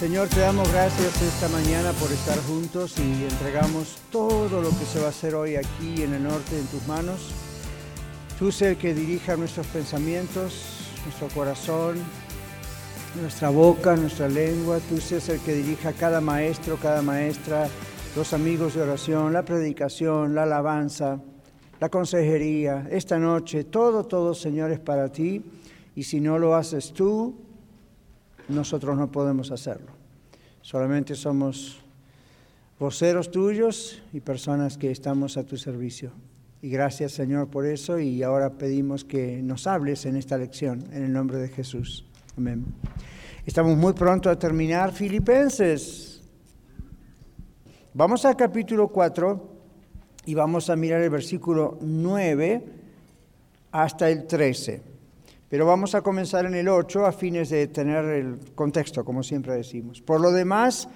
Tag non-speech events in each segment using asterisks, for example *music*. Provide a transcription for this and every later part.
Señor, te damos gracias esta mañana por estar juntos y entregamos todo lo que se va a hacer hoy aquí en el norte en tus manos. Tú sé el que dirija nuestros pensamientos, nuestro corazón, nuestra boca, nuestra lengua. Tú seas el que dirija cada maestro, cada maestra, los amigos de oración, la predicación, la alabanza, la consejería. Esta noche, todo, todo, Señor, es para ti. Y si no lo haces tú, nosotros no podemos hacerlo. Solamente somos voceros tuyos y personas que estamos a tu servicio. Y gracias Señor por eso y ahora pedimos que nos hables en esta lección en el nombre de Jesús. Amén. Estamos muy pronto a terminar Filipenses. Vamos al capítulo 4 y vamos a mirar el versículo 9 hasta el 13. Pero vamos a comenzar en el 8 a fines de tener el contexto, como siempre decimos. Por lo demás,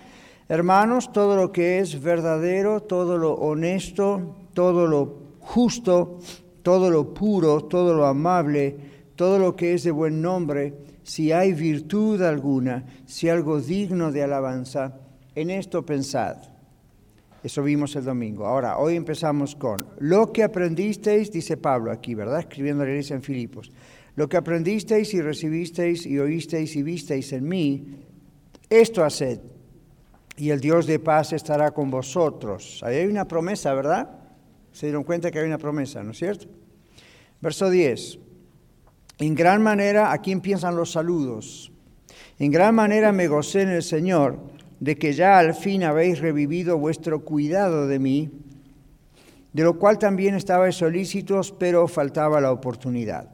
hermanos, todo lo que es verdadero, todo lo honesto, todo lo justo, todo lo puro, todo lo amable, todo lo que es de buen nombre, si hay virtud alguna, si algo digno de alabanza, en esto pensad. Eso vimos el domingo. Ahora, hoy empezamos con lo que aprendisteis, dice Pablo aquí, ¿verdad? Escribiendo a la iglesia en Filipos. Lo que aprendisteis y recibisteis y oísteis y visteis en mí, esto haced, y el Dios de paz estará con vosotros. Ahí hay una promesa, ¿verdad? Se dieron cuenta que hay una promesa, ¿no es cierto? Verso 10. En gran manera, aquí empiezan los saludos. En gran manera me gocé en el Señor de que ya al fin habéis revivido vuestro cuidado de mí, de lo cual también estabais solícitos, pero faltaba la oportunidad.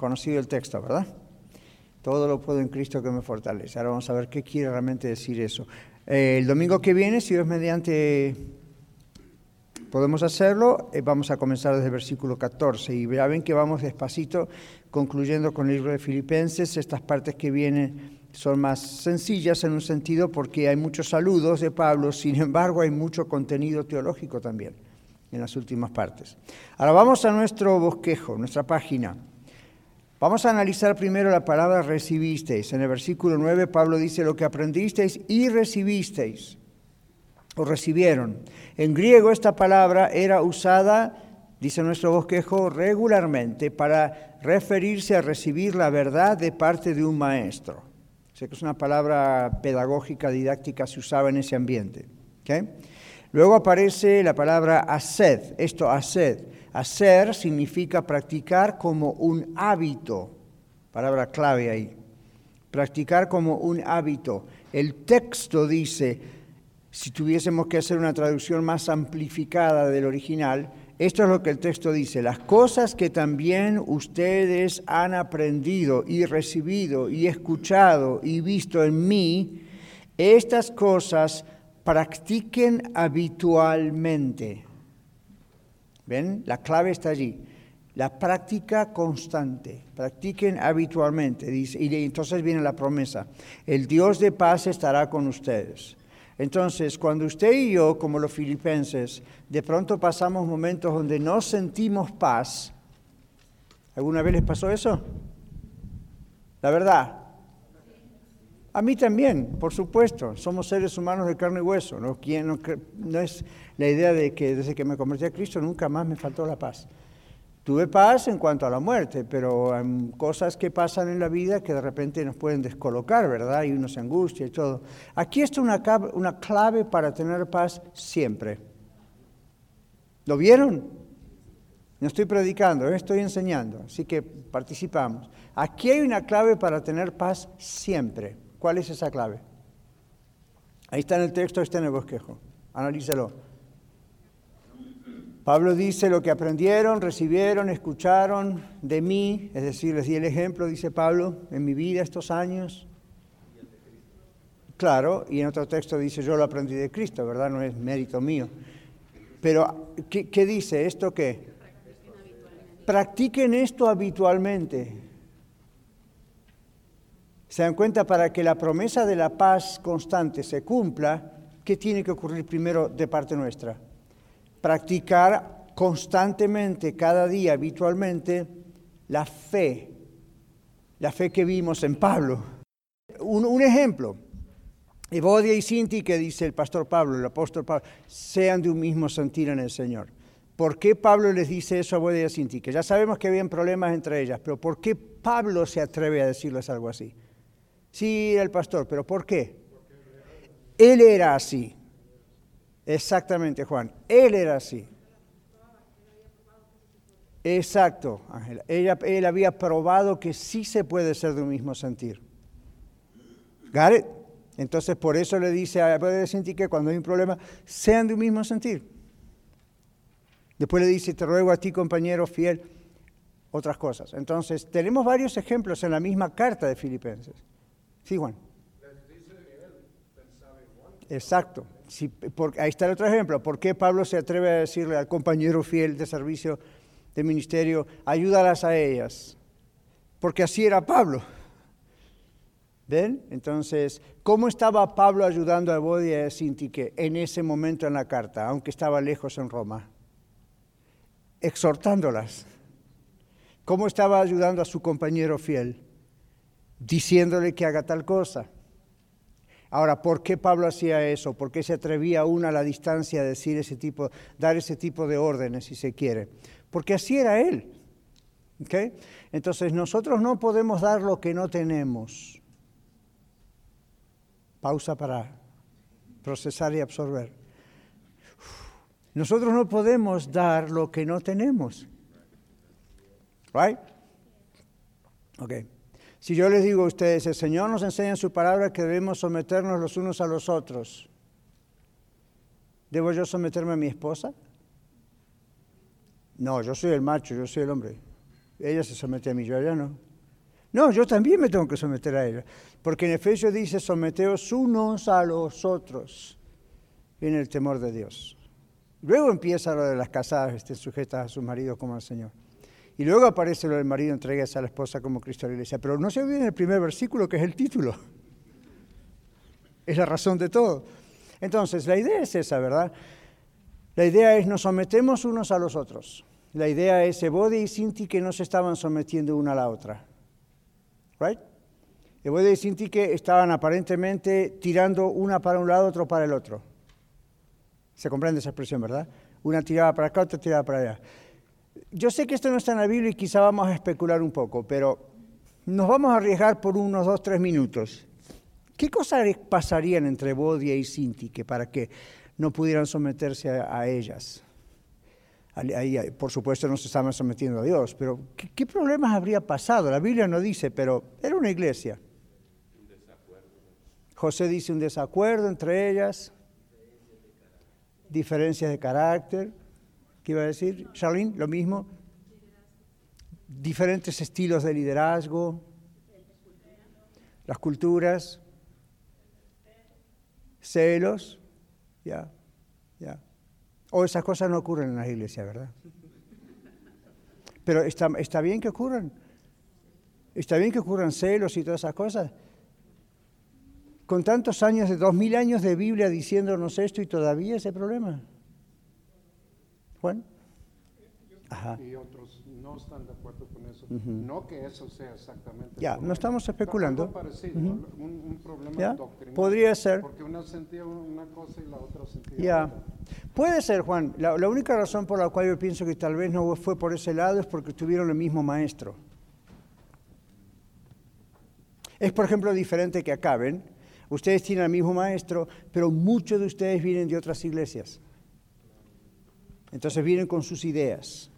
Conocido el texto, ¿verdad? Todo lo puedo en Cristo que me fortalece. Ahora vamos a ver qué quiere realmente decir eso. Eh, el domingo que viene, si Dios mediante podemos hacerlo, eh, vamos a comenzar desde el versículo 14 y ya ven que vamos despacito concluyendo con el libro de Filipenses. Estas partes que vienen son más sencillas en un sentido porque hay muchos saludos de Pablo, sin embargo hay mucho contenido teológico también en las últimas partes. Ahora vamos a nuestro bosquejo, nuestra página. Vamos a analizar primero la palabra recibisteis. En el versículo 9 Pablo dice lo que aprendisteis y recibisteis o recibieron. En griego esta palabra era usada, dice nuestro bosquejo, regularmente para referirse a recibir la verdad de parte de un maestro. Sé que es una palabra pedagógica, didáctica, se usaba en ese ambiente. Luego aparece la palabra haced, esto haced Hacer significa practicar como un hábito, palabra clave ahí, practicar como un hábito. El texto dice, si tuviésemos que hacer una traducción más amplificada del original, esto es lo que el texto dice, las cosas que también ustedes han aprendido y recibido y escuchado y visto en mí, estas cosas practiquen habitualmente. ¿Ven? La clave está allí. La práctica constante. Practiquen habitualmente. Dice, y entonces viene la promesa. El Dios de paz estará con ustedes. Entonces, cuando usted y yo, como los filipenses, de pronto pasamos momentos donde no sentimos paz, ¿alguna vez les pasó eso? La verdad, a mí también, por supuesto, somos seres humanos de carne y hueso. ¿no? es la idea de que desde que me convertí a Cristo nunca más me faltó la paz. Tuve paz en cuanto a la muerte, pero hay cosas que pasan en la vida que de repente nos pueden descolocar, ¿verdad? Y uno se angustia y todo. Aquí está una, una clave para tener paz siempre. ¿Lo vieron? No estoy predicando, ¿eh? estoy enseñando, así que participamos. Aquí hay una clave para tener paz siempre. ¿Cuál es esa clave? Ahí está en el texto, está en el bosquejo. Analícelo. Pablo dice lo que aprendieron, recibieron, escucharon de mí, es decir, les di el ejemplo, dice Pablo, en mi vida estos años. Claro, y en otro texto dice yo lo aprendí de Cristo, ¿verdad? No es mérito mío. Pero, ¿qué, dice? ¿Esto qué? Practiquen esto habitualmente. Se dan cuenta, para que la promesa de la paz constante se cumpla, ¿qué tiene que ocurrir primero de parte nuestra? Practicar constantemente, cada día, habitualmente, la fe, la fe que vimos en Pablo. Un, ejemplo, Evodia y Sinti, que dice el pastor Pablo, el apóstol Pablo, sean de un mismo sentir en el Señor. ¿Por qué Pablo les dice eso a Evodia y Sinti? Que ya sabemos que habían problemas entre ellas, pero ¿por qué Pablo se atreve a decirles algo así? Sí, el pastor, pero ¿por qué? Él era así. Exactamente, Juan. Él era así. Exacto, Ángela. Él había probado que sí se puede ser de un mismo sentir. ¿Got entonces, por eso le dice a de sentir que cuando hay un problema, sean de un mismo sentir. Después le dice, te ruego a ti, compañero fiel, otras cosas. Entonces, tenemos varios ejemplos en la misma carta de Filipenses. Sí, Juan. Exacto. ahí está el otro ejemplo. ¿Por qué Pablo se atreve a decirle al compañero fiel de servicio de ministerio, ayúdalas a ellas? Porque así era Pablo. ¿Ven? Entonces, ¿cómo estaba Pablo ayudando a Bodia y a Sintique en ese momento en la carta, aunque estaba lejos en Roma? Exhortándolas. ¿Cómo estaba ayudando a su compañero fiel? Diciéndole que haga tal cosa. Ahora, ¿por qué Pablo hacía eso? ¿Por qué se atrevía aún a la distancia a decir ese tipo, dar ese tipo de órdenes, si se quiere? Porque así era él. ¿Okay? Entonces, nosotros no podemos dar lo que no tenemos. Pausa para procesar y absorber. Nosotros no podemos dar lo que no tenemos. Right? Ok. Si yo les digo a ustedes, el Señor nos enseña en su palabra que debemos someternos los unos a los otros. ¿Debo yo someterme a mi esposa? No, yo soy el macho, yo soy el hombre. Ella se somete a mí, yo a ella no. No, yo también me tengo que someter a ella. Porque en Efesios dice, someteos unos a los otros en el temor de Dios. Luego empieza lo de las casadas estén sujetas a sus maridos como al Señor. Y luego aparece lo del marido entregues a la esposa como Cristo a la iglesia. Pero no se olviden el primer versículo que es el título. Es la razón de todo. Entonces, la idea es esa, ¿verdad? La idea es nos sometemos unos a los otros. La idea es Ebode y Sinti que no se estaban sometiendo una a la otra. Right? Voy a decir que estaban aparentemente tirando una para un lado, otro para el otro. Se comprende esa expresión, ¿verdad? Una tiraba para acá, otra tiraba para allá. Yo sé que esto no está en la Biblia y quizá vamos a especular un poco, pero nos vamos a arriesgar por unos dos, tres minutos. ¿Qué cosas pasarían entre Bodia y Sinti que para que no pudieran someterse a ellas? Ahí, por supuesto, no se estaban sometiendo a Dios, pero ¿qué, problemas habría pasado? La Biblia no dice, pero era una iglesia. José dice un desacuerdo entre ellas, diferencias de carácter. ¿Qué iba a decir? Charlene, lo mismo. Diferentes estilos de liderazgo, las culturas, celos, ya, ya. O esas cosas no ocurren en la iglesia, ¿verdad? Pero está, está bien que ocurran. Está bien que ocurran celos y todas esas cosas. Con tantos años, de dos mil años de Biblia diciéndonos esto y todavía ese problema. Juan. Ajá. Y otros no están de acuerdo con eso. No que eso sea exactamente. Ya, no estamos especulando. Parecido, un, problema ¿Ya? Podría ser. Porque una sentía una cosa y la otra sentía ya. otra. Puede ser, Juan. La, la, única razón por la cual yo pienso que tal vez no fue por ese lado es porque tuvieron el mismo maestro. Es, por ejemplo, diferente que acá, ¿ven? Ustedes tienen el mismo maestro, pero muchos de ustedes vienen de otras iglesias. Entonces vienen con sus ideas.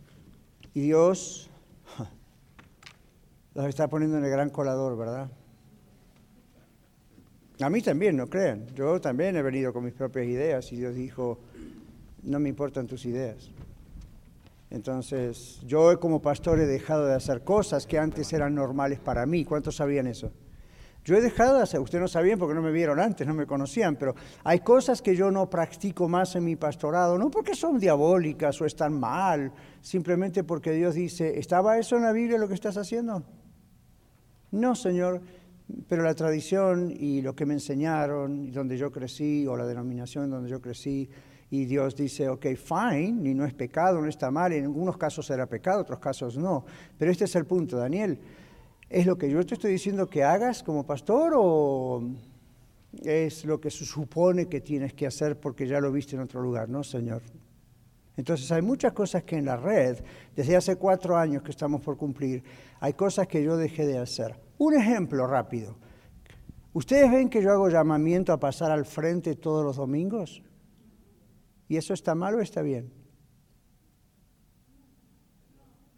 Y Dios los está poniendo en el gran colador, ¿verdad? A mí también, no crean. Yo también he venido con mis propias ideas y Dios dijo, no me importan tus ideas. Entonces, yo como pastor he dejado de hacer cosas que antes eran normales para mí. ¿Cuántos sabían eso? Yo he dejado de hacer, ustedes no sabían porque no me vieron antes, no me conocían, pero hay cosas que yo no practico más en mi pastorado, no porque son diabólicas o están mal, simplemente porque Dios dice, ¿estaba eso en la Biblia lo que estás haciendo? No, Señor, pero la tradición y lo que me enseñaron, donde yo crecí, o la denominación donde yo crecí, y Dios dice, ok, fine, y no es pecado, no está mal, en algunos casos era pecado, otros casos no. Pero este es el punto, Daniel, ¿es lo que yo te estoy diciendo que hagas como pastor o es lo que se supone que tienes que hacer porque ya lo viste en otro lugar? No, Señor. Entonces hay muchas cosas que en la red, desde hace cuatro años que estamos por cumplir, hay cosas que yo dejé de hacer. Un ejemplo rápido. ¿Ustedes ven que yo hago llamamiento a pasar al frente todos los domingos? ¿Y eso está mal o está bien?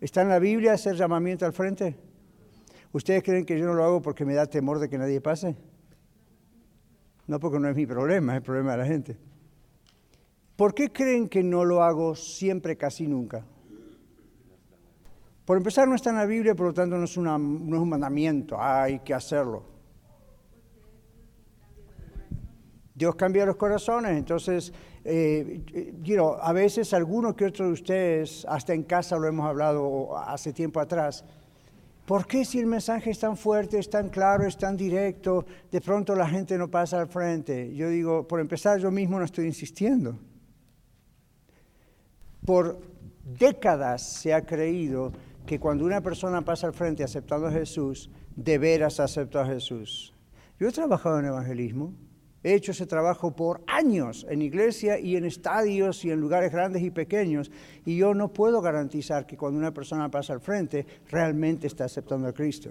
¿Está en la Biblia hacer llamamiento al frente? ¿Ustedes creen que yo no lo hago porque me da temor de que nadie pase? No porque no es mi problema, es el problema de la gente. ¿Por qué creen que no lo hago siempre, casi nunca? Por empezar, no está en la Biblia, por lo tanto no es, no es un mandamiento, hay que hacerlo. Dios cambia los corazones, entonces eh, a veces algunos que otros de ustedes, hasta en casa lo hemos hablado hace tiempo atrás, ¿por qué si el mensaje es tan fuerte, es tan claro, es tan directo, de pronto la gente no pasa al frente? Yo digo, por empezar, yo mismo no estoy insistiendo. Por décadas se ha creído que cuando una persona pasa al frente aceptando a Jesús, de veras aceptó a Jesús. Yo he trabajado en evangelismo He hecho ese trabajo por años en iglesia y en estadios y en lugares grandes y pequeños y yo no puedo garantizar que cuando una persona pasa al frente realmente está aceptando a Cristo.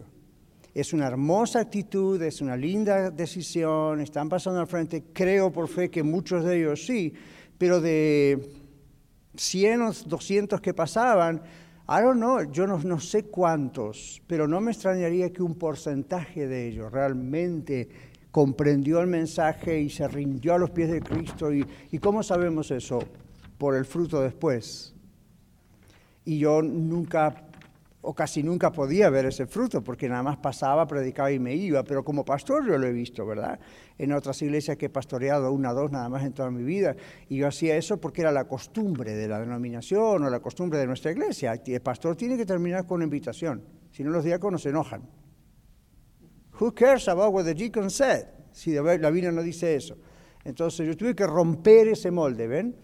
Es una hermosa actitud, es una linda decisión, están pasando al frente, creo por fe que muchos de ellos sí, pero de 100 o 200 que pasaban, I don't know, yo no, no sé cuántos, pero no me extrañaría que un porcentaje de ellos realmente comprendió el mensaje y se rindió a los pies de Cristo. ¿Y, y cómo sabemos eso? Por el fruto después. Y yo nunca o casi nunca podía ver ese fruto, porque nada más pasaba, predicaba y me iba, pero como pastor yo lo he visto, ¿verdad? En otras iglesias que he pastoreado, una o dos nada más en toda mi vida, y yo hacía eso porque era la costumbre de la denominación o la costumbre de nuestra iglesia. El pastor tiene que terminar con invitación, si no los diáconos se enojan. Who cares about what the deacon said? Si la Biblia no dice eso. Entonces yo tuve que romper ese molde, ¿ven?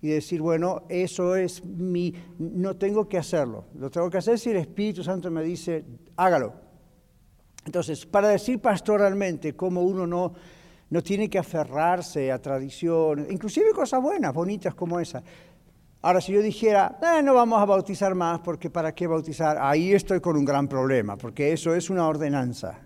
Y decir, bueno, eso es mi, no tengo que hacerlo. Lo tengo que hacer si el Espíritu Santo me dice, hágalo. Entonces, para decir pastoralmente cómo uno no, no tiene que aferrarse a tradiciones, inclusive cosas buenas, bonitas como esa. Ahora, si yo dijera, eh, no vamos a bautizar más, porque ¿para qué bautizar? Ahí estoy con un gran problema, porque eso es una ordenanza.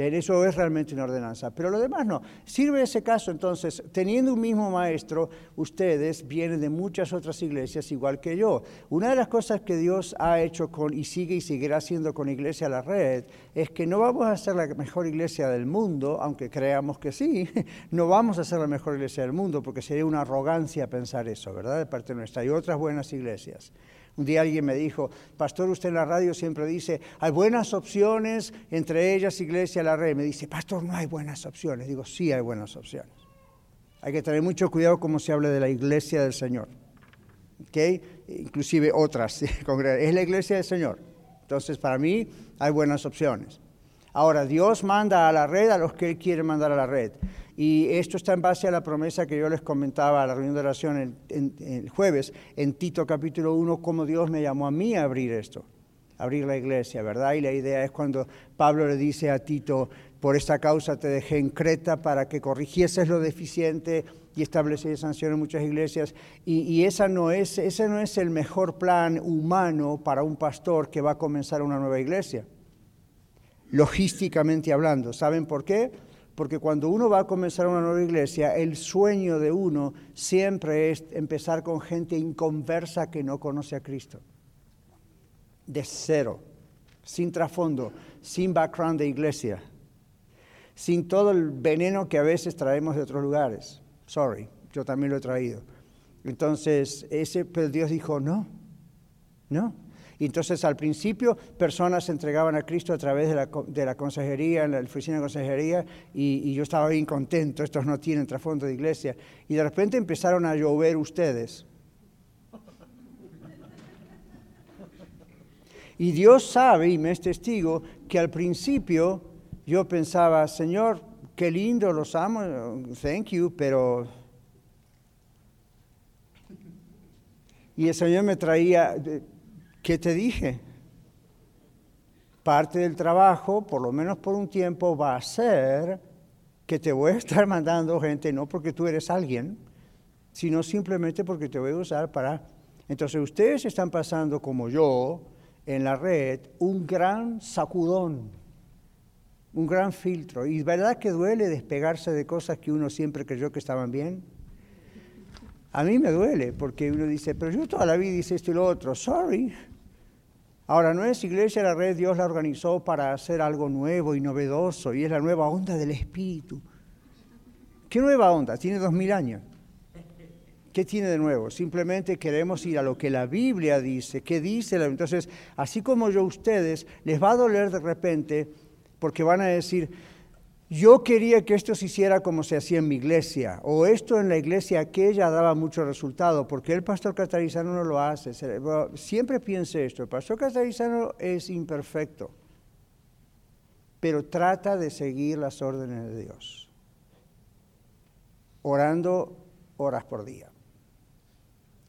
Eso es realmente una ordenanza, pero lo demás no. Sirve ese caso entonces, teniendo un mismo maestro, ustedes vienen de muchas otras iglesias igual que yo. Una de las cosas que Dios ha hecho con y sigue y seguirá haciendo con Iglesia La Red es que no vamos a ser la mejor iglesia del mundo, aunque creamos que sí, *laughs* no vamos a ser la mejor iglesia del mundo porque sería una arrogancia pensar eso, ¿verdad? De parte nuestra. Hay otras buenas iglesias. Un día alguien me dijo, pastor, usted en la radio siempre dice, hay buenas opciones, entre ellas Iglesia La Red. Me dice, pastor, no hay buenas opciones. Digo, sí hay buenas opciones. Hay que tener mucho cuidado como se habla de la Iglesia del Señor. ¿Okay? Inclusive otras. *laughs* es la Iglesia del Señor. Entonces, para mí hay buenas opciones. Ahora, Dios manda a la red a los que Él quiere mandar a la red. Y esto está en base a la promesa que yo les comentaba a la reunión de oración el, jueves, en Tito capítulo 1, cómo Dios me llamó a mí a abrir esto, abrir la iglesia, ¿verdad? Y la idea es cuando Pablo le dice a Tito, por esta causa te dejé en Creta para que corrigieses lo deficiente y establecieses sanción en muchas iglesias. Y, y esa no es, ese no es el mejor plan humano para un pastor que va a comenzar una nueva iglesia, logísticamente hablando. ¿Saben por qué? Porque cuando uno va a comenzar una nueva iglesia, el sueño de uno siempre es empezar con gente inconversa que no conoce a Cristo. De cero, sin trasfondo, sin background de iglesia, sin todo el veneno que a veces traemos de otros lugares. Sorry, yo también lo he traído. Entonces, ese, pero Dios dijo, no, no. Y entonces al principio personas se entregaban a Cristo a través de la, de la consejería, en la oficina de consejería, y, yo estaba bien contento, estos no tienen trasfondo de iglesia. Y de repente empezaron a llover ustedes. Y Dios sabe, y me es testigo, que al principio yo pensaba, Señor, qué lindo, los amo, thank you, pero... Y el Señor me traía, ¿Qué te dije? Parte del trabajo, por lo menos por un tiempo, va a ser que te voy a estar *laughs* mandando gente, no porque tú eres alguien, sino simplemente porque te voy a usar para... Entonces ustedes están pasando como yo en la red un gran sacudón, un gran filtro. Y verdad que duele despegarse de cosas que uno siempre creyó que estaban bien. A mí me duele porque uno dice, pero yo toda la vida hice esto y lo otro. Sorry. Ahora, no es Iglesia la Red, Dios la organizó para hacer algo nuevo y novedoso, y es la nueva onda del Espíritu. ¿Qué nueva onda? Tiene dos mil años. ¿Qué tiene de nuevo? Simplemente queremos ir a lo que la Biblia dice. ¿Qué dice? Entonces, así como yo a ustedes, les va a doler de repente porque van a decir, yo quería que esto se hiciera como se hacía en mi iglesia, o esto en la iglesia aquella daba mucho resultado, porque el pastor catarizano no lo hace. Siempre piense esto, el pastor catarizano es imperfecto, pero trata de seguir las órdenes de Dios, orando horas por día.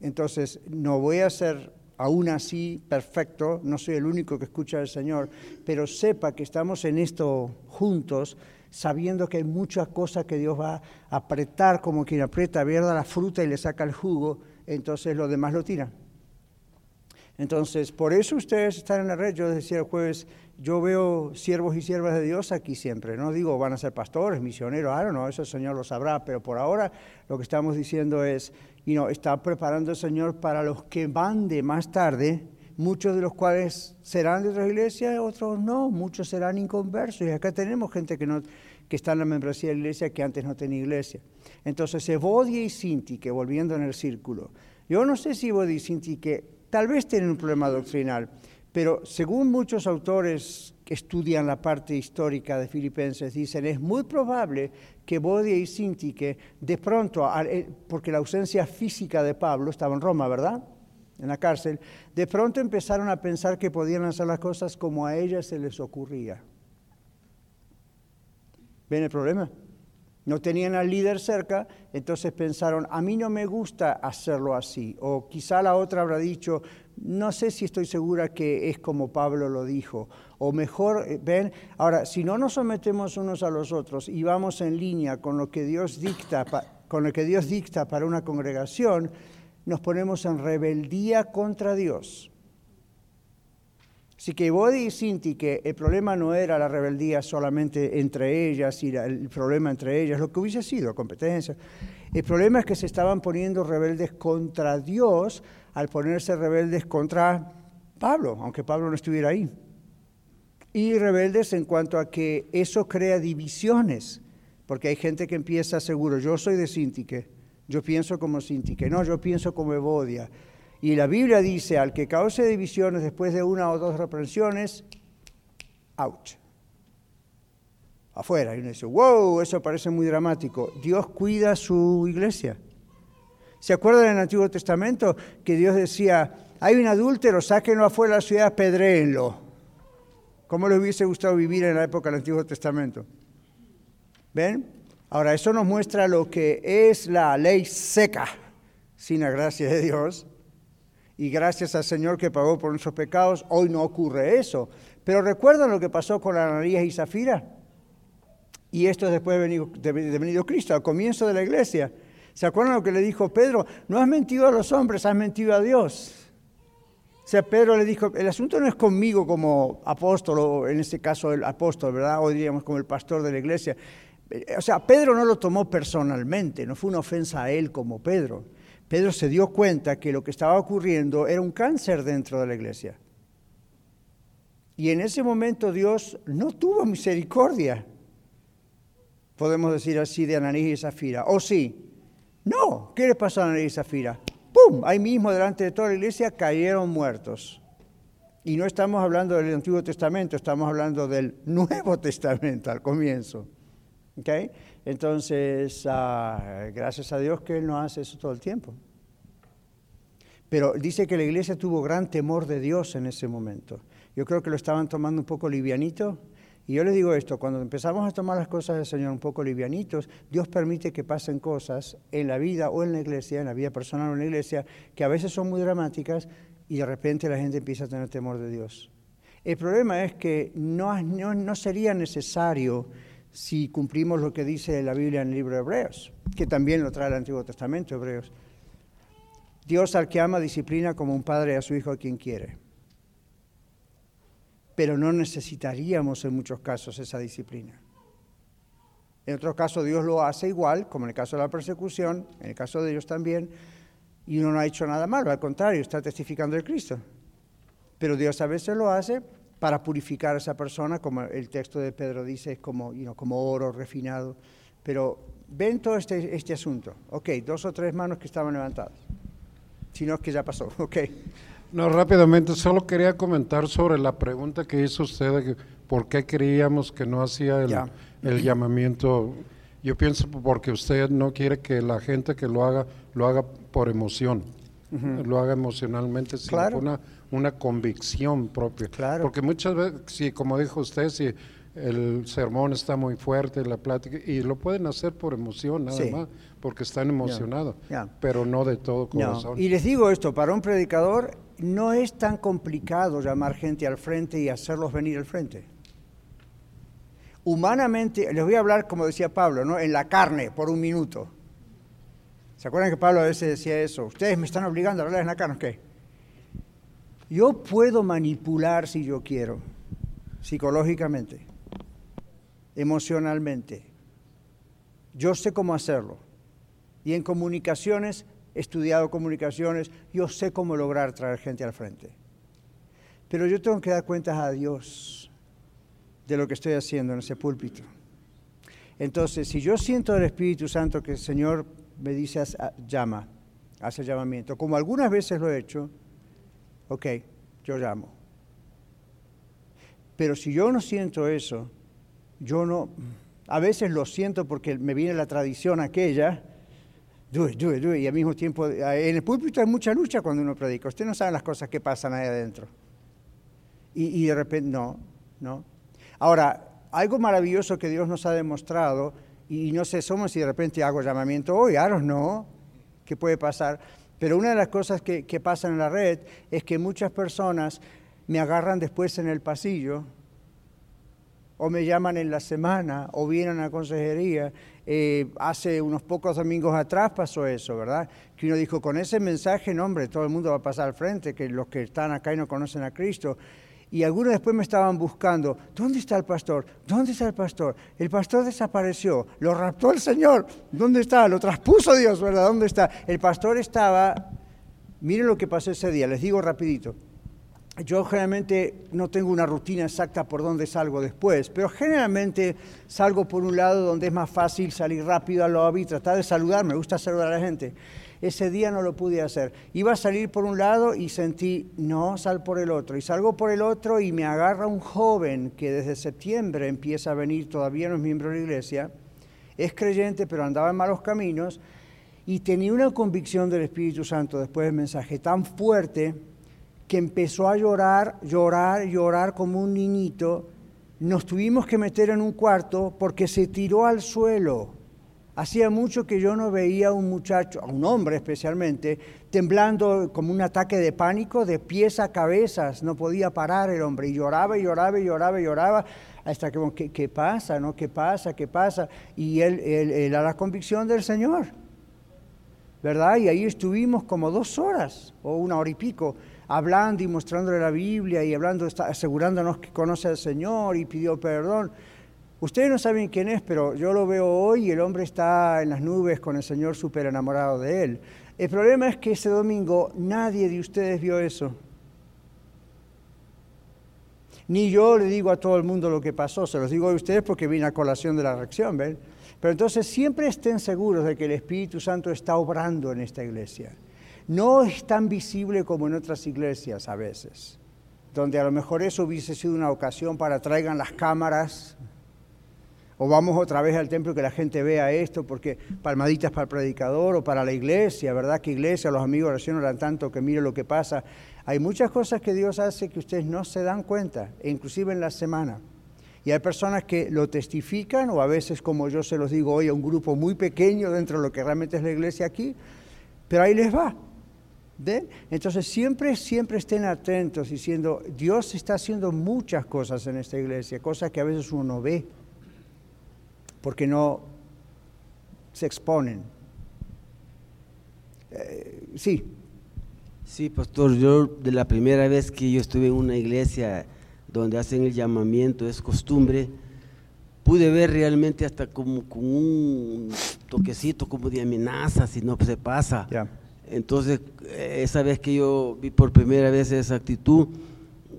Entonces, no voy a ser aún así perfecto, no soy el único que escucha al Señor, pero sepa que estamos en esto juntos sabiendo que hay muchas cosas que Dios va a apretar como quien aprieta, vierda la fruta y le saca el jugo, entonces los demás lo tiran. Entonces, por eso ustedes están en la red. Yo decía el jueves, yo veo siervos y siervas de Dios aquí siempre. No digo van a ser pastores, misioneros, I no, eso el Señor lo sabrá, pero por ahora lo que estamos diciendo es, y no, está preparando el Señor para los que van de más tarde, muchos de los cuales serán de otras iglesias, otros no, muchos serán inconversos. Y acá tenemos gente que, no, que está en la membresía de la iglesia que antes no tenía iglesia. Entonces, Evodia y Sinti, que volviendo en el círculo, yo no sé si Evodia y Sinti, que tal vez tienen un problema doctrinal, pero según muchos autores que estudian la parte histórica de Filipenses, dicen, es muy probable que Bodia y Sinti, que de pronto, eh, porque la ausencia física de Pablo estaba en Roma, ¿verdad? En la cárcel, de pronto empezaron a pensar que podían hacer las cosas como a ellas se les ocurría. ¿Ven el problema? No tenían al líder cerca, entonces pensaron, a mí no me gusta hacerlo así. O quizá la otra habrá dicho, no sé si estoy segura que es como Pablo lo dijo. O mejor, eh, ven, ahora, si no nos sometemos unos a los otros y vamos en línea con lo que Dios dicta, con lo que Dios dicta para una congregación, nos ponemos en rebeldía contra Dios. Así que Bodi y Sinti, que el problema no era la rebeldía solamente entre ellas y el problema entre ellas, lo que hubiese sido competencia. El problema es que se estaban poniendo rebeldes contra Dios al ponerse rebeldes contra Pablo, aunque Pablo no estuviera ahí. Y rebeldes en cuanto a que eso crea divisiones, porque hay gente que empieza seguro, yo soy de Sintique, yo pienso como que no, yo pienso como Evodia. Y la Biblia dice, al que cause divisiones después de una o dos reprensiones, ouch. Afuera. Y uno dice, wow, eso parece muy dramático. Dios cuida su iglesia. ¿Se acuerdan en el Antiguo Testamento que Dios decía, hay un adúltero, sáquenlo afuera de la ciudad, pedréenlo? ¿Cómo le hubiese gustado vivir en la época del Antiguo Testamento? ¿Ven? Ahora, eso nos muestra lo que es la ley seca, sin la gracia de Dios. Y gracias al Señor que pagó por nuestros pecados, hoy no ocurre eso. Pero recuerdan lo que pasó con Ananías y Zafira. Y esto es después de venido, de venido Cristo, al comienzo de la iglesia. ¿Se acuerdan lo que le dijo Pedro? No has mentido a los hombres, has mentido a Dios. O sea, Pedro le dijo, el asunto no es conmigo como apóstol, o en este caso el apóstol, ¿verdad? O diríamos como el pastor de la iglesia O sea, Pedro no lo tomó personalmente, no fue una ofensa a él como Pedro. Pedro se dio cuenta que lo que estaba ocurriendo era un cáncer dentro de la iglesia. Y en ese momento Dios no tuvo misericordia, podemos decir así, de Ananías y Zafira. ¿O sí? No. ¿Qué le pasó a Ananías y Zafira? ¡Pum! Ahí mismo, delante de toda la iglesia, cayeron muertos. Y no estamos hablando del Antiguo Testamento, estamos hablando del Nuevo Testamento al comienzo. Entonces, ah, gracias a Dios que Él no hace eso todo el tiempo. Pero dice que la iglesia tuvo gran temor de Dios en ese momento. Yo creo que lo estaban tomando un poco livianito. Y yo les digo esto, cuando empezamos a tomar las cosas del Señor un poco livianitos, Dios permite que pasen cosas en la vida o en la iglesia, en la vida personal o en la iglesia, que a veces son muy dramáticas y de repente la gente empieza a tener temor de Dios. El problema es que no, no, sería necesario si cumplimos lo que dice la Biblia en el libro de Hebreos, que también lo trae el Antiguo Testamento, Hebreos. Dios al que ama disciplina como un padre a su hijo a quien quiere pero no necesitaríamos en muchos casos esa disciplina. En otros casos Dios lo hace igual, como en el caso de la persecución, en el caso de ellos también, y uno no ha hecho nada malo, al contrario, está testificando de Cristo. Pero Dios a veces lo hace para purificar a esa persona, como el texto de Pedro dice, es como, como oro refinado. Pero ven todo este, este asunto. Ok, dos o tres manos que estaban levantadas. Si no es que ya pasó, *laughs* ok. No, rápidamente, solo quería comentar sobre la pregunta que hizo usted de por qué creíamos que no hacía el, llamamiento. Yo pienso porque usted no quiere que la gente que lo haga, lo haga por emoción, lo haga emocionalmente, sino una, una convicción propia. Claro. Porque muchas veces, si, como dijo usted, si el sermón está muy fuerte, la plática, y lo pueden hacer por emoción nada más, porque están emocionados, pero no de todo corazón. Y les digo esto, para un predicador no es tan complicado llamar gente al frente y hacerlos venir al frente. Humanamente, les voy a hablar como decía Pablo, ¿no? en la carne, por un minuto. ¿Se acuerdan que Pablo a veces decía eso? Ustedes me están obligando a hablar en la carne, ¿qué? Yo puedo manipular si yo quiero, psicológicamente, emocionalmente. Yo sé cómo hacerlo. Y en comunicaciones he estudiado comunicaciones, yo sé cómo lograr traer gente al frente. Pero yo tengo que dar cuentas a Dios de lo que estoy haciendo en ese púlpito. Entonces, si yo siento del Espíritu Santo que el Señor me dice, llama, hace llamamiento, como algunas veces lo he hecho, ok, yo llamo. Pero si yo no siento eso, yo no, a veces lo siento porque me viene la tradición aquella, y al mismo tiempo, eh, en el púlpito hay mucha lucha cuando uno predica. Usted no sabe las cosas que pasan ahí adentro. Y, de repente, no, no. Ahora, algo maravilloso que Dios nos ha demostrado, y no sé, somos si de repente hago llamamiento hoy, ahora no, ¿qué puede pasar? Pero una de las cosas que, que pasan en la red es que muchas personas me agarran después en el pasillo o me llaman en la semana o vienen a consejería. Eh, hace unos pocos domingos atrás pasó eso, ¿verdad? Que uno dijo, con ese mensaje, no hombre, todo el mundo va a pasar al frente, que los que están acá y no conocen a Cristo. Y algunos después me estaban buscando, ¿dónde está el pastor? ¿Dónde está el pastor? El pastor desapareció, lo raptó el Señor, ¿dónde está? Lo traspuso Dios, ¿verdad? ¿Dónde está? El pastor estaba, miren lo que pasó ese día, les digo rapidito yo generalmente no tengo una rutina exacta por dónde salgo después, pero generalmente salgo por un lado donde es más fácil salir rápido al lobby, tratar de saludar, me gusta saludar a la gente. Ese día no lo pude hacer. Iba a salir por un lado y sentí, no, sal por el otro. Y salgo por el otro y me agarra un joven que desde septiembre empieza a venir, todavía no es miembro de la iglesia, es creyente pero andaba en malos caminos y tenía una convicción del Espíritu Santo después del mensaje tan fuerte que empezó a llorar, llorar, llorar como un niñito, nos tuvimos que meter en un cuarto porque se tiró al suelo. Hacía mucho que yo no veía a un muchacho, a un hombre especialmente, temblando como un ataque de pánico, de pies a cabezas, no podía parar el hombre, y lloraba y lloraba y lloraba y lloraba, hasta que, ¿qué, pasa? ¿no? ¿Qué pasa? ¿Qué pasa? Y él, él, él, a la convicción del Señor, ¿verdad? Y ahí estuvimos como dos horas o una hora y pico hablando y mostrándole la Biblia y hablando, asegurándonos que conoce al Señor y pidió perdón. Ustedes no saben quién es, pero yo lo veo hoy y el hombre está en las nubes con el Señor súper enamorado de él. El problema es que ese domingo nadie de ustedes vio eso. Ni yo le digo a todo el mundo lo que pasó, se los digo a ustedes porque vine a colación de la reacción, ¿ven? Pero entonces siempre estén seguros de que el Espíritu Santo está obrando en esta iglesia. No es tan visible como en otras iglesias a veces, donde a lo mejor eso hubiese sido una ocasión para traigan las cámaras, o vamos otra vez al templo que la gente vea esto, porque palmaditas para el predicador o para la iglesia, ¿verdad? Que iglesia, los amigos de oración oran tanto que mire lo que pasa. Hay muchas cosas que Dios hace que ustedes no se dan cuenta, inclusive en la semana. Y hay personas que lo testifican, o a veces, como yo se los digo hoy, a un grupo muy pequeño dentro de lo que realmente es la iglesia aquí, pero ahí les va. Entonces siempre, siempre estén atentos diciendo, Dios está haciendo muchas cosas en esta iglesia, cosas que a veces uno no ve porque no se exponen. Eh, sí. Sí, pastor, yo de la primera vez que yo estuve en una iglesia donde hacen el llamamiento, es costumbre, pude ver realmente hasta como con un toquecito como de amenaza si no se pasa. Entonces, esa vez que yo vi por primera vez esa actitud,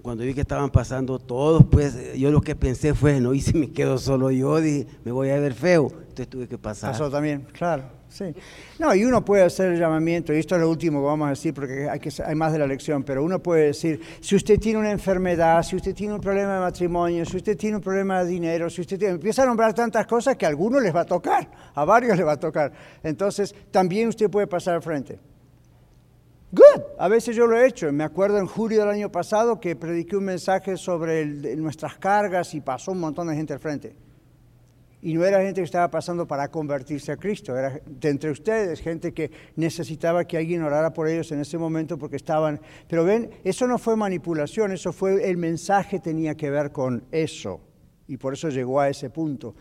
cuando vi que estaban pasando todos, pues yo lo que pensé fue, no, y si me quedo solo yo, dije, me voy a ver feo. Entonces tuve que pasar. Pasó también, claro, sí. No, y uno puede hacer el llamamiento, y esto es lo último que vamos a decir porque hay, que, hay más de la lección, pero uno puede decir, si usted tiene una enfermedad, si usted tiene un problema de matrimonio, si usted tiene un problema de dinero, si usted tiene, empieza a nombrar tantas cosas que a algunos les va a tocar, a varios les va a tocar. Entonces, también usted puede pasar al frente. Good. A veces yo lo he hecho. Me acuerdo en julio del año pasado que prediqué un mensaje sobre nuestras cargas y pasó un montón de gente al frente. Y no era gente que estaba pasando para convertirse a Cristo, era de entre ustedes, gente que necesitaba que alguien orara por ellos en ese momento porque estaban... Pero ven, eso no fue manipulación, eso fue el mensaje tenía que ver con eso. Y por eso llegó a ese punto.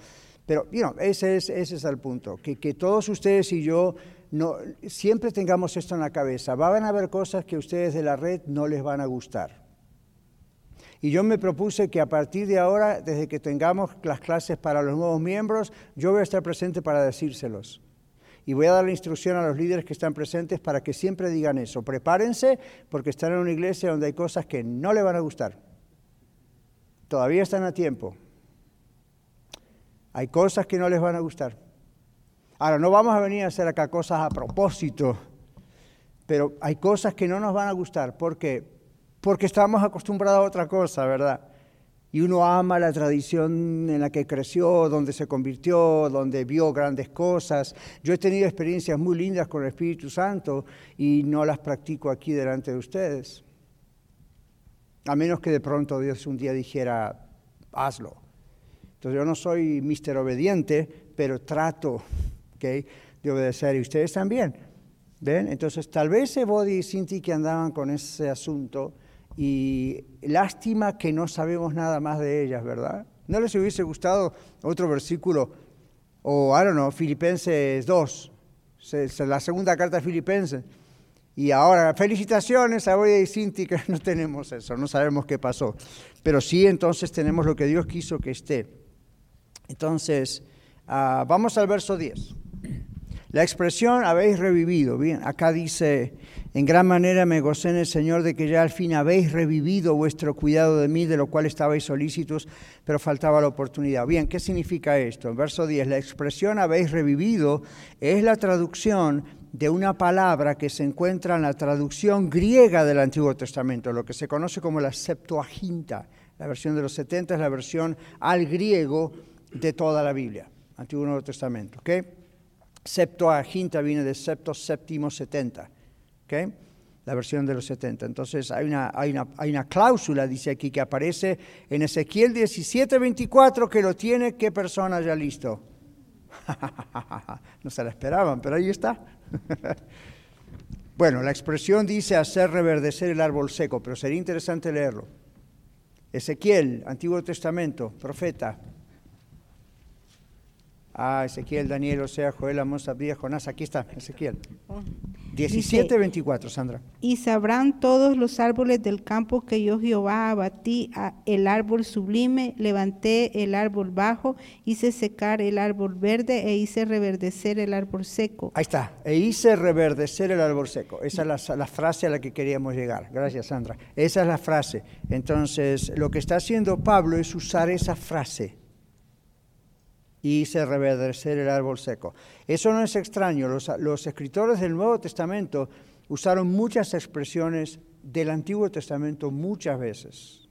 Pero, you ese, es, ese es el punto, que, que todos ustedes y yo no, siempre tengamos esto en la cabeza. Van a haber cosas que a ustedes de la red no les van a gustar. Y yo me propuse que a partir de ahora, desde que tengamos las clases para los nuevos miembros, yo voy a estar presente para decírselos. Y voy a dar la instrucción a los líderes que están presentes para que siempre digan eso. Prepárense porque están en una iglesia donde hay cosas que no le van a gustar. Todavía están a tiempo. Hay cosas que no les van a gustar. Ahora, no vamos a venir a hacer acá cosas a propósito, pero hay cosas que no nos van a gustar. ¿Por qué? Porque estamos acostumbrados a otra cosa, ¿verdad? Y uno ama la tradición en la que creció, donde se convirtió, donde vio grandes cosas. Yo he tenido experiencias muy lindas con el Espíritu Santo y no las practico aquí delante de ustedes. A menos que de pronto Dios un día dijera, hazlo. Entonces yo no soy mister obediente, pero trato de obedecer. Y ustedes también. ¿Ven? Entonces, tal vez Body y Cinti que andaban con ese asunto y lástima que no sabemos nada más de ellas, ¿verdad? ¿No les hubiese gustado otro versículo? O, I don't know, Filipenses 2, la segunda carta de Filipenses. Y ahora, felicitaciones a Body y Cinti que no tenemos eso, no sabemos qué pasó. Pero sí, entonces tenemos lo que Dios quiso que esté. Entonces, ah, vamos al verso 10. La expresión habéis revivido, bien, acá dice, en gran manera me gocé en el Señor de que ya al fin habéis revivido vuestro cuidado de mí, de lo cual estabais solícitos, pero faltaba la oportunidad. Bien, ¿qué significa esto? En verso 10, la expresión habéis revivido es la traducción de una palabra que se encuentra en la traducción griega del Antiguo Testamento, lo que se conoce como la Septuaginta. La versión de los 70 es la versión al griego de toda la Biblia, Antiguo y Nuevo Testamento. ¿okay? Septuaginta viene de septo, séptimo, setenta. ¿okay? La versión de los setenta. Entonces hay una, hay, una, hay una cláusula, dice aquí, que aparece en Ezequiel 17, 24, que lo tiene qué persona ya listo. *laughs* no se la esperaban, pero ahí está. *laughs* bueno, la expresión dice hacer reverdecer el árbol seco, pero sería interesante leerlo. Ezequiel, Antiguo Testamento, profeta, Ah, Ezequiel, Daniel, Osea, Joel, Amos, Abdías, Jonás, aquí está, Ezequiel. 17.24, Sandra. Y sabrán todos los árboles del campo que yo Jehová abatí el árbol sublime, levanté el árbol bajo, hice secar el árbol verde e hice reverdecer el árbol seco. Ahí está, e hice reverdecer el árbol seco. Esa es la, la frase a la que queríamos llegar. Gracias, Sandra. Esa es la frase. Entonces, lo que está haciendo Pablo es usar esa frase y hice reverdecer el árbol seco. Eso no es extraño. Los, escritores del Nuevo Testamento usaron muchas expresiones del Antiguo Testamento muchas veces.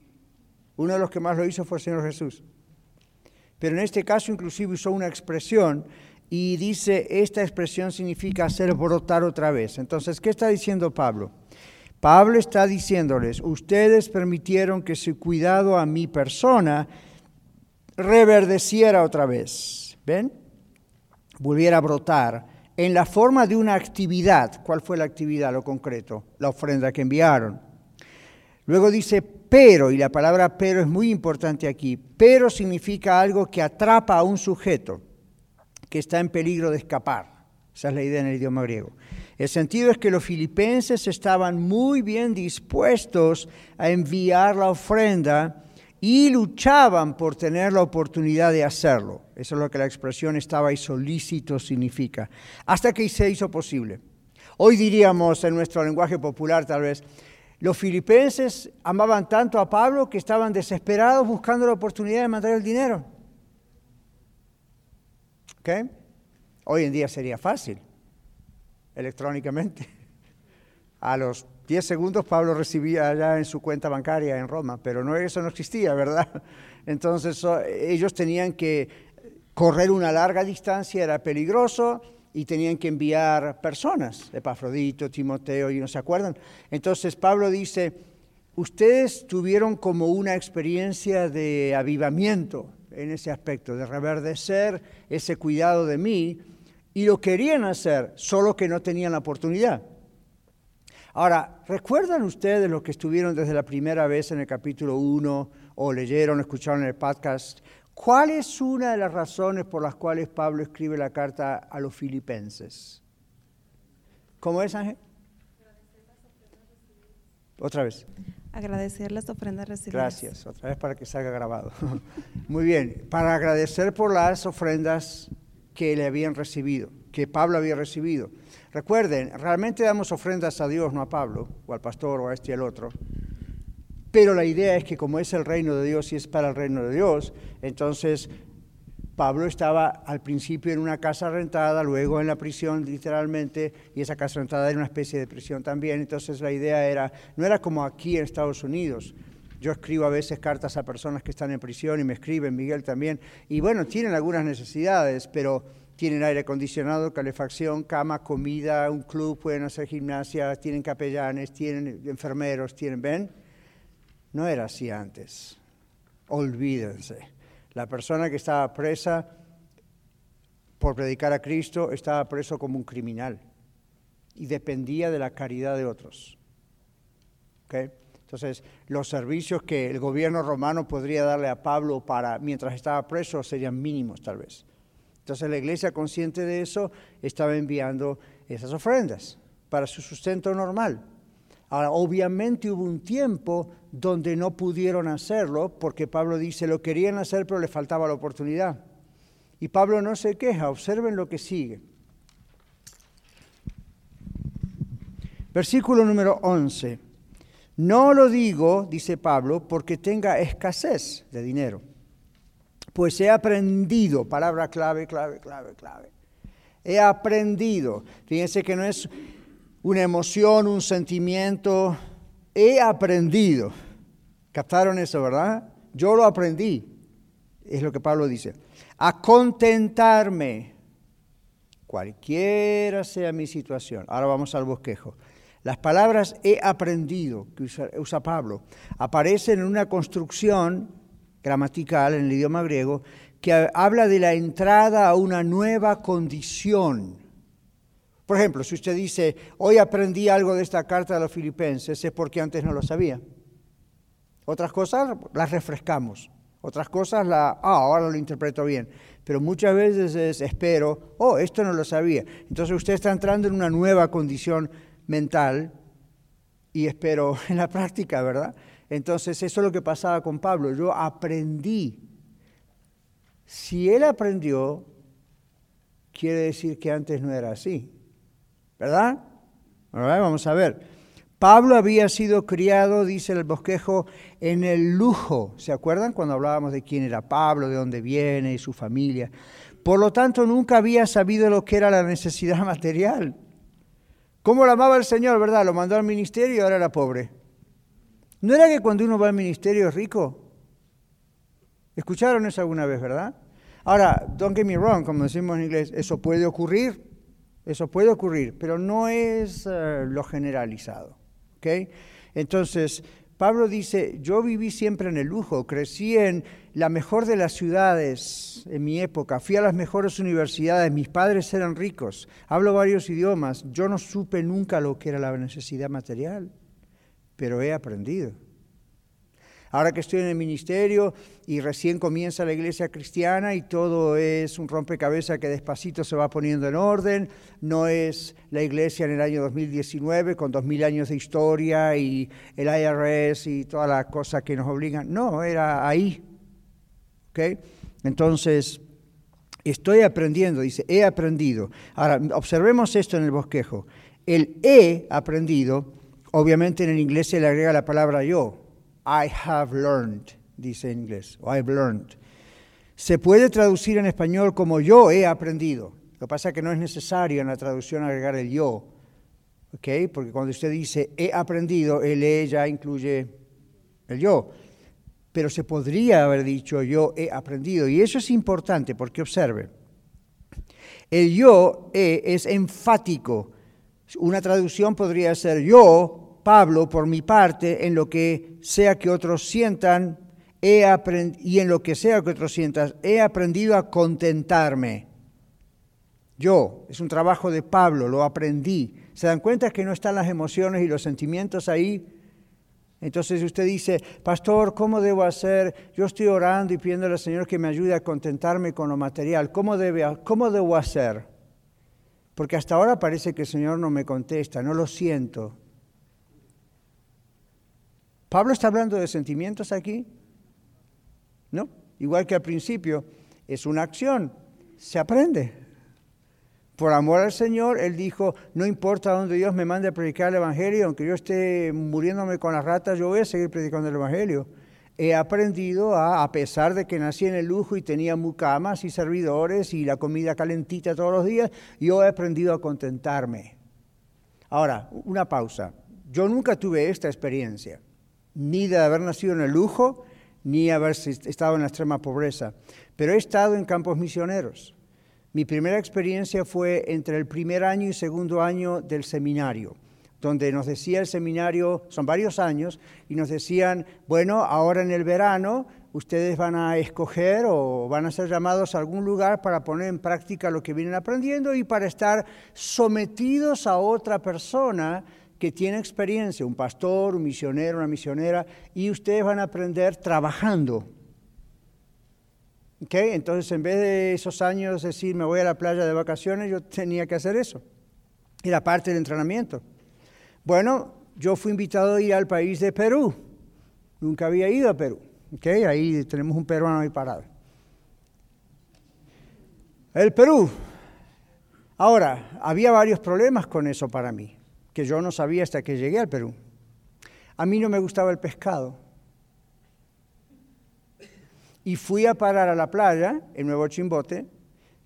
Uno de los que más lo hizo fue el Señor Jesús. Pero en este caso inclusive usó una expresión y dice, esta expresión significa hacer brotar otra vez. Entonces, ¿qué está diciendo Pablo? Pablo está diciéndoles, ustedes permitieron que su cuidado a mi persona reverdeciera otra vez, ¿ven? Volviera a brotar en la forma de una actividad. ¿Cuál fue la actividad, lo concreto? La ofrenda que enviaron. Luego dice pero, y la palabra pero es muy importante aquí. Pero significa algo que atrapa a un sujeto que está en peligro de escapar. Esa es la idea en el idioma griego. El sentido es que los filipenses estaban muy bien dispuestos a enviar la ofrenda y luchaban por tener la oportunidad de hacerlo. Eso es lo que la expresión estaba ahí solícito significa, hasta que se hizo posible. Hoy diríamos en nuestro lenguaje popular tal vez, los filipenses amaban tanto a Pablo que estaban desesperados buscando la oportunidad de mandar el dinero. ¿Okay? Hoy en día sería fácil, electrónicamente. *laughs* A los 10 segundos Pablo recibía allá en su cuenta bancaria en Roma, pero no, eso no existía, ¿verdad? *laughs* Entonces ellos tenían que correr una larga distancia, era peligroso y tenían que enviar personas, Epafrodito, Timoteo, y no se acuerdan. Entonces Pablo dice, ustedes tuvieron como una experiencia de avivamiento en ese aspecto, de reverdecer ese cuidado de mí, y lo querían hacer, solo que no tenían la oportunidad. Ahora, ¿recuerdan ustedes los que estuvieron desde la primera vez en el capítulo 1 o leyeron, escucharon el podcast? ¿Cuál es una de las razones por las cuales Pablo escribe la carta a los filipenses? ¿Cómo es, Ángel? Otra vez. Agradecer las ofrendas recibidas. Gracias, otra vez para que salga grabado. *laughs* Muy bien, para agradecer por las ofrendas que le habían recibido, que Pablo había recibido. Recuerden, realmente damos ofrendas a Dios, no a Pablo, o al pastor, o a este y al otro. Pero la idea es que como es el reino de Dios y es para el reino de Dios, entonces Pablo estaba al principio en una casa rentada, luego en la prisión literalmente, y esa casa rentada era una especie de prisión también. Entonces la idea era, no era como aquí en Estados Unidos. Yo escribo a veces cartas a personas que están en prisión y me escriben, Miguel también, y bueno, tienen algunas necesidades, pero tienen aire acondicionado, calefacción, cama, comida, un club, pueden hacer gimnasia, tienen capellanes, tienen enfermeros, tienen, ¿ven? No era así antes. Olvídense. La persona que estaba presa por predicar a Cristo estaba preso como un criminal y dependía de la caridad de otros. Entonces, los servicios que el gobierno romano podría darle a Pablo para mientras estaba preso serían mínimos tal vez. Entonces la iglesia, consciente de eso, estaba enviando esas ofrendas para su sustento normal. Ahora, obviamente hubo un tiempo donde no pudieron hacerlo porque Pablo dice, lo querían hacer pero le faltaba la oportunidad. Y Pablo no se queja, observen lo que sigue. Versículo número 11. No lo digo, dice Pablo, porque tenga escasez de dinero pues he aprendido, palabra clave, clave, clave, clave. He aprendido. Fíjense que no es una emoción, un sentimiento. He aprendido. ¿Captaron eso, verdad? Yo lo aprendí. Es lo que Pablo dice. A contentarme, cualquiera sea mi situación. Ahora vamos al bosquejo. Las palabras he aprendido, que usa, Pablo, aparecen en una construcción gramatical en el idioma griego que habla de la entrada a una nueva condición. Por ejemplo, si usted dice, hoy aprendí algo de esta carta de los filipenses, es porque antes no lo sabía. Otras cosas las refrescamos. Otras cosas, la, ah, ahora lo interpreto bien. Pero muchas veces es espero, oh, esto no lo sabía. Entonces usted está entrando en una nueva condición mental y espero *laughs* en la práctica, ¿verdad? Entonces eso es lo que pasaba con Pablo. Yo aprendí. Si él aprendió, quiere decir que antes no era así. ¿Verdad? Vamos a ver. Pablo había sido criado, dice el bosquejo, en el lujo. ¿Se acuerdan cuando hablábamos de quién era Pablo, de dónde viene y su familia? Por lo tanto, nunca había sabido lo que era la necesidad *laughs* material. ¿Cómo lo amaba el Señor, verdad? Lo mandó al ministerio y ahora era pobre. ¿No era que cuando uno va al ministerio es rico? ¿Escucharon eso alguna vez, verdad? Ahora, don't get me wrong, como decimos en inglés, eso puede ocurrir, eso puede ocurrir, pero no es eh, lo generalizado. ¿okay? Entonces, Pablo dice, yo viví siempre en el lujo, crecí en la mejor de las ciudades en mi época, fui a las mejores universidades, mis padres eran ricos, hablo varios idiomas, yo no supe nunca lo que era la necesidad material, pero he aprendido. Ahora que estoy en el ministerio y recién comienza la iglesia cristiana y todo es un rompecabezas que despacito se va poniendo en orden, no es la iglesia en el año 2019 con dos mil años de historia y el IRS y todas las cosas que nos obligan, no, era ahí. Entonces, estoy aprendiendo, dice, he aprendido. Ahora, observemos esto en el bosquejo. El he aprendido, obviamente en el inglés se le agrega la palabra yo. I have learned, dice en inglés, o I've learned. Se puede traducir en español como yo he aprendido. Lo que pasa es que no es necesario en la traducción agregar el yo, ¿ok? Porque cuando usted dice he aprendido, el he ya incluye el yo. Pero se podría haber dicho yo he aprendido. Y eso es importante porque observe, el yo he es enfático. Una traducción podría ser yo Pablo, por mi parte, en lo que sea que otros sientan, he y en lo que sea que otros sientan, he aprendido a contentarme. Yo, es un trabajo de Pablo, lo aprendí. ¿Se dan cuenta que no están las emociones y los sentimientos ahí? Entonces usted dice, pastor, ¿cómo debo hacer? Yo estoy orando y pidiéndole al Señor que me ayude a contentarme con lo material. ¿Cómo, debe, ¿Cómo debo hacer? Porque hasta ahora parece que el Señor no me contesta, no lo siento. Pablo está hablando de sentimientos aquí. ¿No? Igual que al principio, es una acción, se aprende. Por amor al Señor, Él dijo, no importa dónde Dios me mande a predicar el Evangelio, aunque yo esté muriéndome con las ratas, yo voy a seguir predicando el Evangelio. He aprendido a, a pesar de que nací en el lujo y tenía mucamas y servidores y la comida calentita todos los días, yo he aprendido a contentarme. Ahora, una pausa. Yo nunca tuve esta experiencia ni de haber nacido en el lujo, ni haber estado en la extrema pobreza, pero he estado en campos misioneros. Mi primera experiencia fue entre el primer año y segundo año del seminario, donde nos decía el seminario, son varios años, y nos decían, bueno, ahora en el verano ustedes van a escoger o van a ser llamados a algún lugar para poner en práctica lo que vienen aprendiendo y para estar sometidos a otra persona que tiene experiencia, un pastor, un misionero, una misionera, y ustedes van a aprender trabajando. ¿Okay? Entonces, en vez de esos años decir me voy a la playa de vacaciones, yo tenía que hacer eso. Era parte del entrenamiento. Bueno, yo fui invitado a ir al país de Perú. Nunca había ido a Perú. ¿Okay? Ahí tenemos un peruano ahí parado. El Perú. Ahora, había varios problemas con eso para mí que yo no sabía hasta que llegué al Perú. A mí no me gustaba el pescado. Y fui a parar a la playa, en Nuevo Chimbote,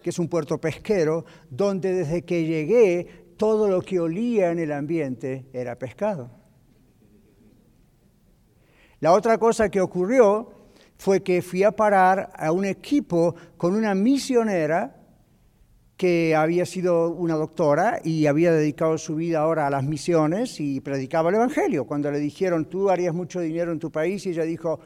que es un puerto pesquero, donde desde que llegué todo lo que olía en el ambiente era pescado. La otra cosa que ocurrió fue que fui a parar a un equipo con una misionera que había sido una doctora y había dedicado su vida ahora a las misiones y predicaba el Evangelio. Cuando le dijeron, tú harías mucho dinero en tu país, y ella dijo,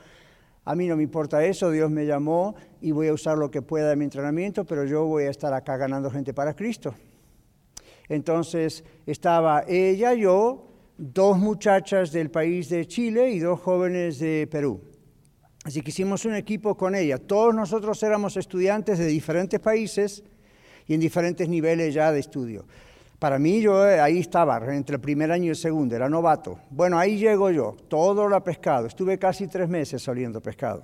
a mí no me importa eso, Dios me llamó y voy a usar lo que pueda de mi entrenamiento, pero yo voy a estar acá ganando gente para Cristo. Entonces estaba ella, yo, dos muchachas del país de Chile y dos jóvenes de Perú. Así que hicimos un equipo con ella. Todos nosotros éramos estudiantes de diferentes países y en diferentes niveles ya de estudio. Para mí yo eh, ahí estaba, entre el primer año y el segundo, era novato. Bueno, ahí llego yo, todo lo pescado. Estuve casi tres meses oliendo pescado.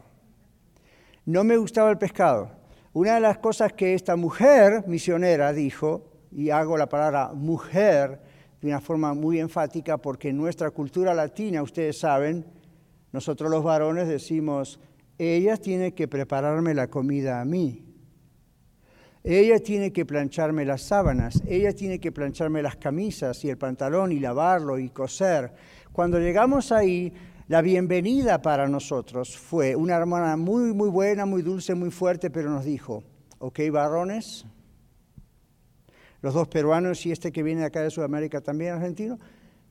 No me gustaba el pescado. Una de las cosas que esta mujer misionera dijo, y hago la palabra mujer de una forma muy enfática, porque en nuestra cultura latina, ustedes saben, nosotros los varones decimos, ella tiene que prepararme la comida a mí. Ella tiene que plancharme las sábanas, ella tiene que plancharme las camisas y el pantalón y lavarlo y coser. Cuando llegamos ahí, la bienvenida para nosotros fue una hermana muy, muy buena, muy dulce, muy fuerte, pero nos dijo, ok, varones, los dos peruanos y este que viene acá de Sudamérica también argentino,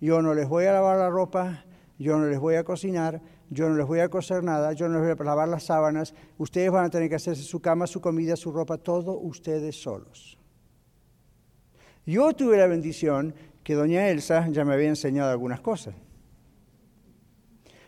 yo no les voy a lavar la ropa, yo no les voy a cocinar, yo no les voy a coser nada, yo no les voy a lavar las sábanas, ustedes van a tener que hacerse su cama, su comida, su ropa, todo ustedes solos. Yo tuve la bendición que doña Elsa ya me había enseñado algunas cosas.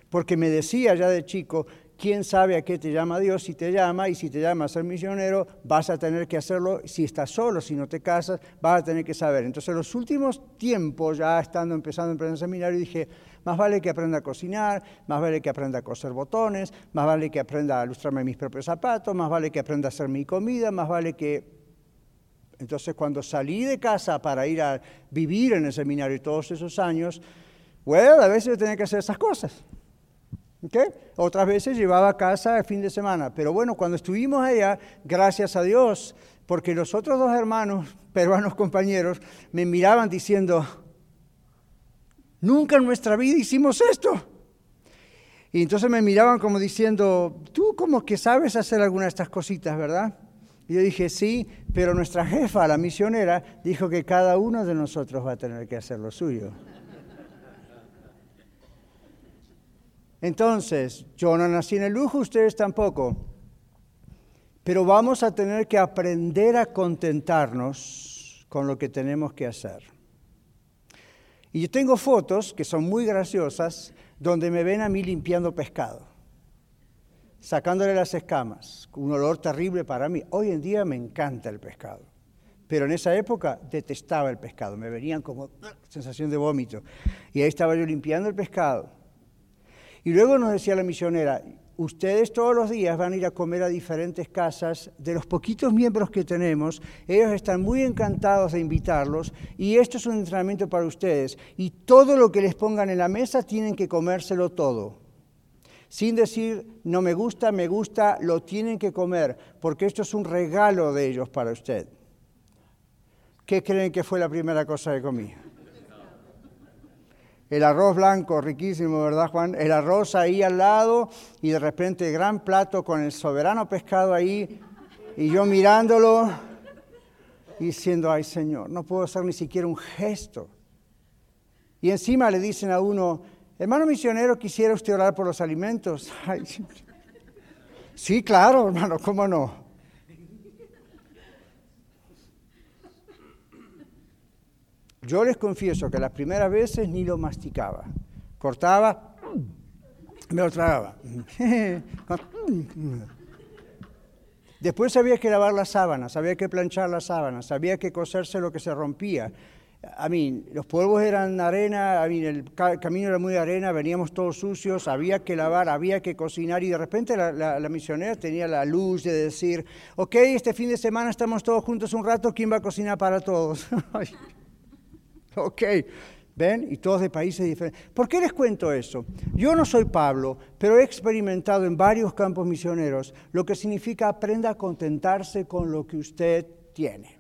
Porque me decía ya de chico, ¿quién sabe a qué te llama Dios? Si te llama y si te llama a ser misionero, vas a tener que hacerlo. Si estás solo, si no te casas, vas a tener que saber. Entonces, en los últimos tiempos, ya estando empezando en el seminario, dije, más vale que aprenda a cocinar, más vale que aprenda a coser botones, más vale que aprenda a ilustrarme mis propios zapatos, más vale que aprenda a hacer mi comida, más vale que... Entonces cuando salí de casa para ir a vivir en el seminario todos esos años, bueno, a veces tenía que hacer esas cosas. ¿Okay? Otras veces llevaba a casa el fin de semana. Pero bueno, cuando estuvimos allá, gracias a Dios, porque los otros dos hermanos, *laughs* peruanos compañeros, me miraban diciendo, Nunca en nuestra vida hicimos esto. Y entonces me miraban como diciendo, tú como que sabes hacer alguna de estas cositas, ¿verdad? Y yo dije, sí, pero nuestra jefa, la misionera, dijo que cada uno de nosotros va a tener que hacer lo suyo. Entonces, yo no nací en el lujo, ustedes tampoco. Pero vamos a tener que aprender a contentarnos con lo que tenemos que hacer. Y yo tengo fotos que son muy graciosas donde me ven a mí limpiando pescado, sacándole las escamas, un olor terrible para mí. Hoy en día me encanta el pescado, pero en esa época detestaba el pescado, me venían como sensación de vómito. Y ahí estaba yo limpiando el pescado. Y luego nos decía la misionera, ustedes todos los días van a ir a comer a diferentes casas de los poquitos miembros que tenemos. Ellos están muy encantados de invitarlos y esto es un entrenamiento para ustedes. Y todo lo que les pongan en la mesa tienen que comérselo todo. Sin decir, no me gusta, me gusta, lo tienen que comer, porque esto es un regalo de ellos para usted. ¿Qué creen que fue la primera cosa que comí? El arroz blanco, riquísimo, ¿verdad, Juan? El arroz ahí al lado y de repente gran plato con el soberano pescado ahí y yo mirándolo y diciendo, ay Señor, no puedo hacer ni siquiera un gesto. Y encima le dicen a uno, hermano misionero, ¿quisiera usted orar por los alimentos? *laughs* sí, claro, hermano, ¿cómo no? Yo les confieso que las primeras veces ni lo masticaba. Cortaba, me lo tragaba. *laughs* Después había que lavar las sábanas, había que planchar las sábanas, había que coserse lo que se rompía. A mí, los polvos eran arena, a mí, el camino era muy arena, veníamos todos sucios, había que lavar, había que cocinar y de repente la, la, misionera tenía la luz de decir, ok, este fin de semana estamos todos juntos un rato, ¿quién va a cocinar para todos? *laughs* *laughs* Ok, ¿ven? Y todos de países diferentes. ¿Por qué les cuento eso? Yo no soy Pablo, pero he experimentado en varios campos misioneros lo que significa aprenda a contentarse con lo que usted tiene.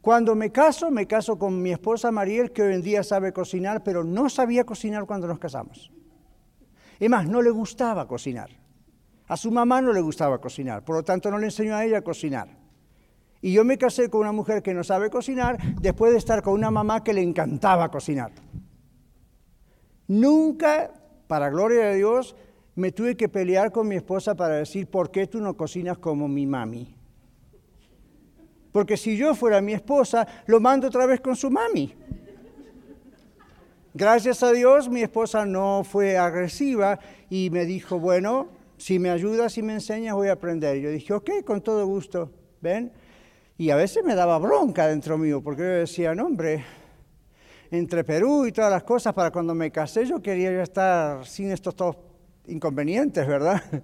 Cuando me caso, me caso con mi esposa Mariel, que hoy en día sabe cocinar, pero no sabía cocinar cuando nos casamos. Es más, no le gustaba cocinar. A su mamá no le gustaba cocinar, por lo tanto no le enseñó a ella a cocinar. Y yo me casé con una mujer que no sabe cocinar después de estar con una mamá que le encantaba cocinar. Nunca, para gloria de Dios, me tuve que pelear con mi esposa para decir, ¿por qué tú no cocinas como mi mami? Porque si yo fuera mi esposa, lo mando otra vez con su mami. Gracias a Dios, mi esposa no fue agresiva y me dijo, bueno, Si me ayudas y me enseñas, voy a aprender. Yo dije, ok, con todo gusto. ¿Ven? Y a veces me daba bronca dentro mío, porque yo decía, no, hombre, entre Perú y todas las cosas, para cuando me casé yo quería ya estar sin estos todos inconvenientes, ¿verdad? *laughs*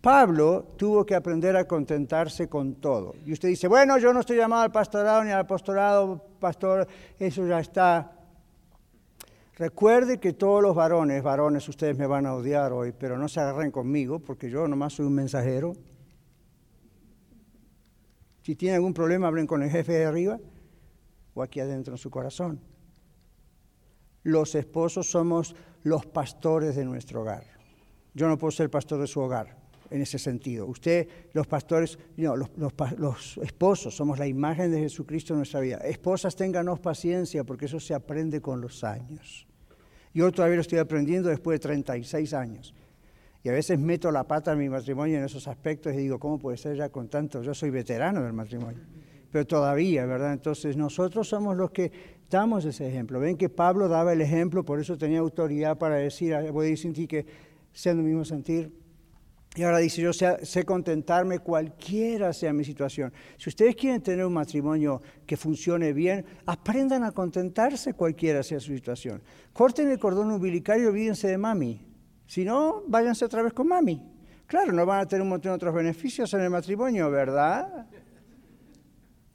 Pablo tuvo que aprender a contentarse con todo. Y usted dice, bueno, yo no estoy llamado al pastorado ni al apostolado, pastor, eso ya está. Recuerde que todos los varones, varones, ustedes me van a odiar hoy, pero no se agarren conmigo, porque yo nomás soy un mensajero. Si tienen algún problema, hablen con el jefe de arriba o aquí adentro en su corazón. Los esposos somos los pastores de nuestro hogar. Yo no puedo ser pastor de su hogar en ese sentido. Usted, los pastores, no, los, los, esposos somos la imagen de Jesucristo en nuestra vida. Esposas, ténganos paciencia porque eso se aprende con los años. Yo todavía lo estoy aprendiendo después de 36 años. Y a veces meto la pata en mi matrimonio en esos aspectos y digo, ¿cómo puede ser ya con tanto? Yo soy veterano del matrimonio. Pero todavía, ¿verdad? Entonces nosotros somos los que damos ese ejemplo. Ven que Pablo daba el ejemplo, por eso tenía autoridad para decir, ah, voy a decir que sean el mismo sentir. Y ahora dice, yo sé, sé, contentarme cualquiera sea mi situación. Si ustedes quieren tener un matrimonio que funcione bien, aprendan a contentarse cualquiera sea su situación. Corten el cordón umbilical y olvídense de mami. Si no, váyanse otra vez con mami. Claro, no van a tener un montón de otros beneficios en el matrimonio, ¿verdad?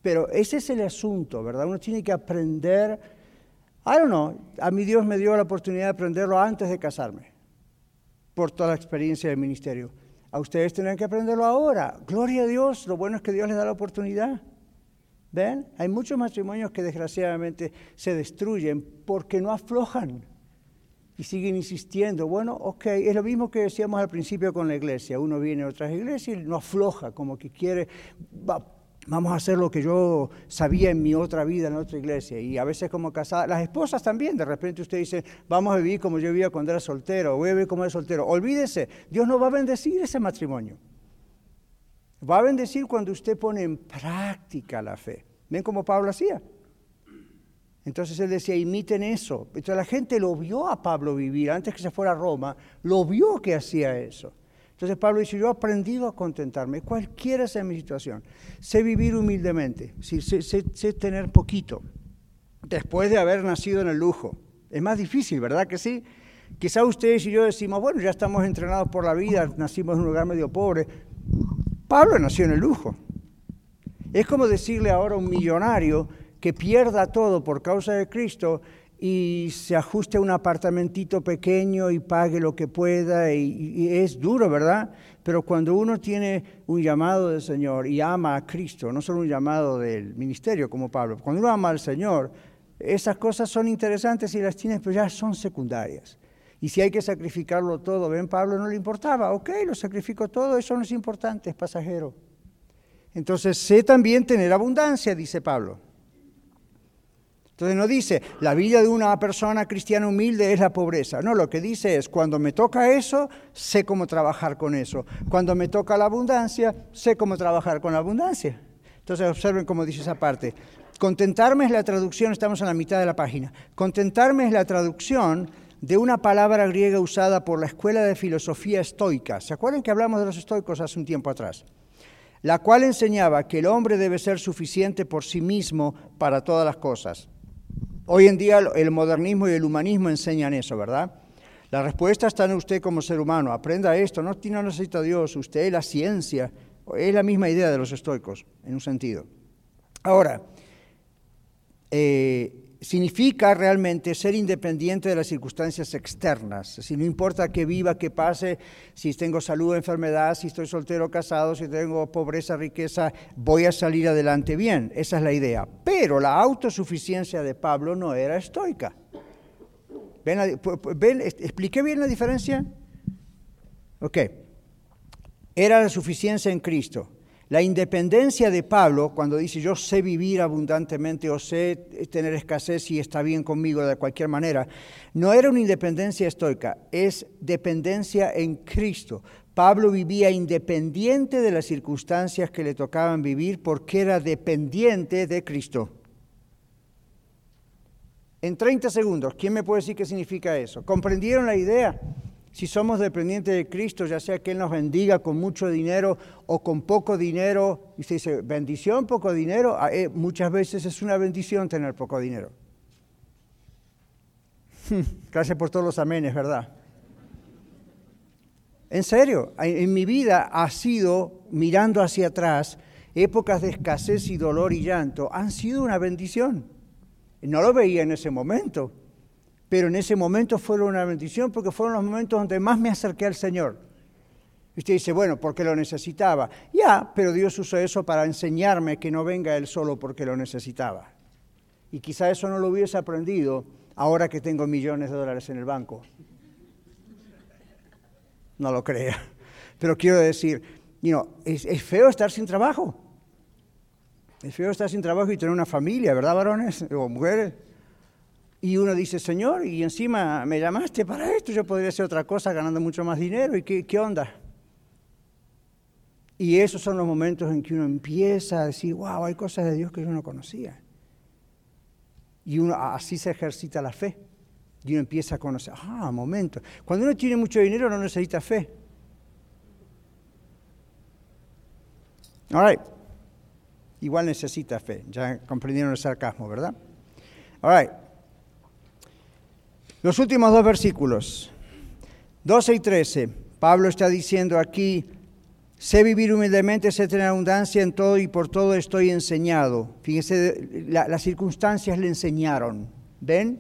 Pero ese es el asunto, ¿verdad? Uno tiene que aprender. I don't know, a mi Dios me dio la oportunidad de aprenderlo antes de casarme, por toda la experiencia del ministerio. A ustedes tienen que aprenderlo ahora. Gloria a Dios, lo bueno es que Dios les da la oportunidad. ¿Ven? Hay muchos matrimonios que desgraciadamente se destruyen porque no aflojan y siguen insistiendo. Bueno, ok, es lo mismo que decíamos al principio con la iglesia. Uno viene a otras iglesias y no afloja, como que quiere, vamos a hacer lo que yo sabía en mi otra vida en otra iglesia. Y a veces como casadas, las esposas también, de repente usted dice, vamos a vivir como yo vivía cuando era soltero, voy a vivir como era soltero. Olvídese, Dios no va a bendecir ese matrimonio. Va a bendecir cuando usted pone en práctica la fe. ¿Ven cómo Pablo hacía? Entonces él decía, imiten eso. Entonces la gente lo vio a Pablo vivir, antes que se fuera a Roma, lo vio que hacía eso. Entonces Pablo dice, yo he aprendido a contentarme, cualquiera sea mi situación. Sé vivir humildemente, sé, tener poquito, después de haber nacido en el lujo. Es más difícil, ¿verdad que sí? Quizá ustedes y yo decimos, bueno, ya estamos entrenados por la vida, nacimos en un lugar medio pobre. Pablo nació en el lujo. Es como decirle ahora a un millonario, que pierda todo por causa de Cristo y se ajuste a un apartamentito pequeño y pague lo que pueda, y, es duro, ¿verdad? Pero cuando uno tiene un llamado del Señor y ama a Cristo, no solo un llamado del ministerio como Pablo, cuando uno ama al Señor, esas cosas son interesantes y las tienes, pero ya son secundarias. Y si hay que sacrificarlo todo, ven, Pablo no le importaba, ok, lo sacrifico todo, eso no es importante, es pasajero. Entonces, sé también tener abundancia, dice Pablo. Entonces no dice, la vida de una persona cristiana humilde es la pobreza. No, lo que dice es, cuando me toca eso, sé cómo trabajar con eso. Cuando me toca la abundancia, sé cómo trabajar con la abundancia. Entonces observen cómo dice esa parte. Contentarme es la traducción, estamos en la mitad de la página. Contentarme es la traducción de una palabra griega usada por la escuela de filosofía estoica. ¿Se acuerdan que hablamos de los estoicos hace un tiempo atrás? La cual enseñaba que el hombre debe ser suficiente por sí mismo para todas las cosas. Hoy en día el modernismo y el humanismo enseñan eso, ¿verdad? La respuesta está en usted como ser humano. Aprenda esto, no, no necesita Dios, usted es la ciencia. Es la misma idea de los estoicos, en un sentido. Ahora, eh, significa realmente ser independiente de las circunstancias externas. Si no importa que viva, que pase, si tengo salud, enfermedad, si estoy soltero o casado, si tengo pobreza, riqueza, voy a salir adelante bien. Esa es la idea. Pero la autosuficiencia de Pablo no era estoica. ¿Ven, ven ¿Expliqué bien la diferencia? Ok. Era la suficiencia en Cristo. La independencia de Pablo, cuando dice yo sé vivir abundantemente o sé tener escasez y está bien conmigo de cualquier manera, no era una independencia estoica, es dependencia en Cristo. Pablo vivía independiente de las circunstancias que le tocaban vivir porque era dependiente de Cristo. En 30 segundos, ¿quién me puede decir qué significa eso? ¿Comprendieron la idea? Si somos dependientes de Cristo, ya sea que Él nos bendiga con mucho dinero o con poco dinero, y se dice, bendición, poco dinero, ah, eh, muchas veces es una bendición tener poco dinero. *laughs* Gracias por todos los amenes, ¿verdad? En serio, en mi vida ha sido, mirando hacia atrás, épocas de escasez y dolor y llanto, han sido una bendición. No lo veía en ese momento, pero en ese momento fueron una bendición porque fueron los momentos donde más me acerqué al Señor. Usted dice, bueno, porque lo necesitaba. Ya, pero Dios usó eso para enseñarme que no venga Él solo porque lo necesitaba. Y quizá eso no lo hubiese aprendido ahora que tengo millones de dólares en el banco. No lo crea. Pero quiero decir, es, es feo estar sin trabajo. Es feo estar sin trabajo y tener una familia, ¿verdad, varones o mujeres? Y uno dice, Señor, y encima me llamaste para esto, yo podría hacer otra cosa ganando mucho más dinero, ¿y qué, qué onda? Y esos son los momentos en que uno empieza a decir, wow, hay cosas de Dios que yo no conocía. Y uno así se ejercita la fe. Y uno empieza a conocer, ah, momento. Cuando uno tiene mucho dinero no necesita fe. All right. Igual necesita fe. Ya comprendieron el sarcasmo, ¿verdad? All right. Los últimos dos versículos, 12 y 13. Pablo está diciendo aquí, sé vivir humildemente, sé tener abundancia en todo y por todo estoy enseñado. Fíjese, las circunstancias le enseñaron. ¿Ven?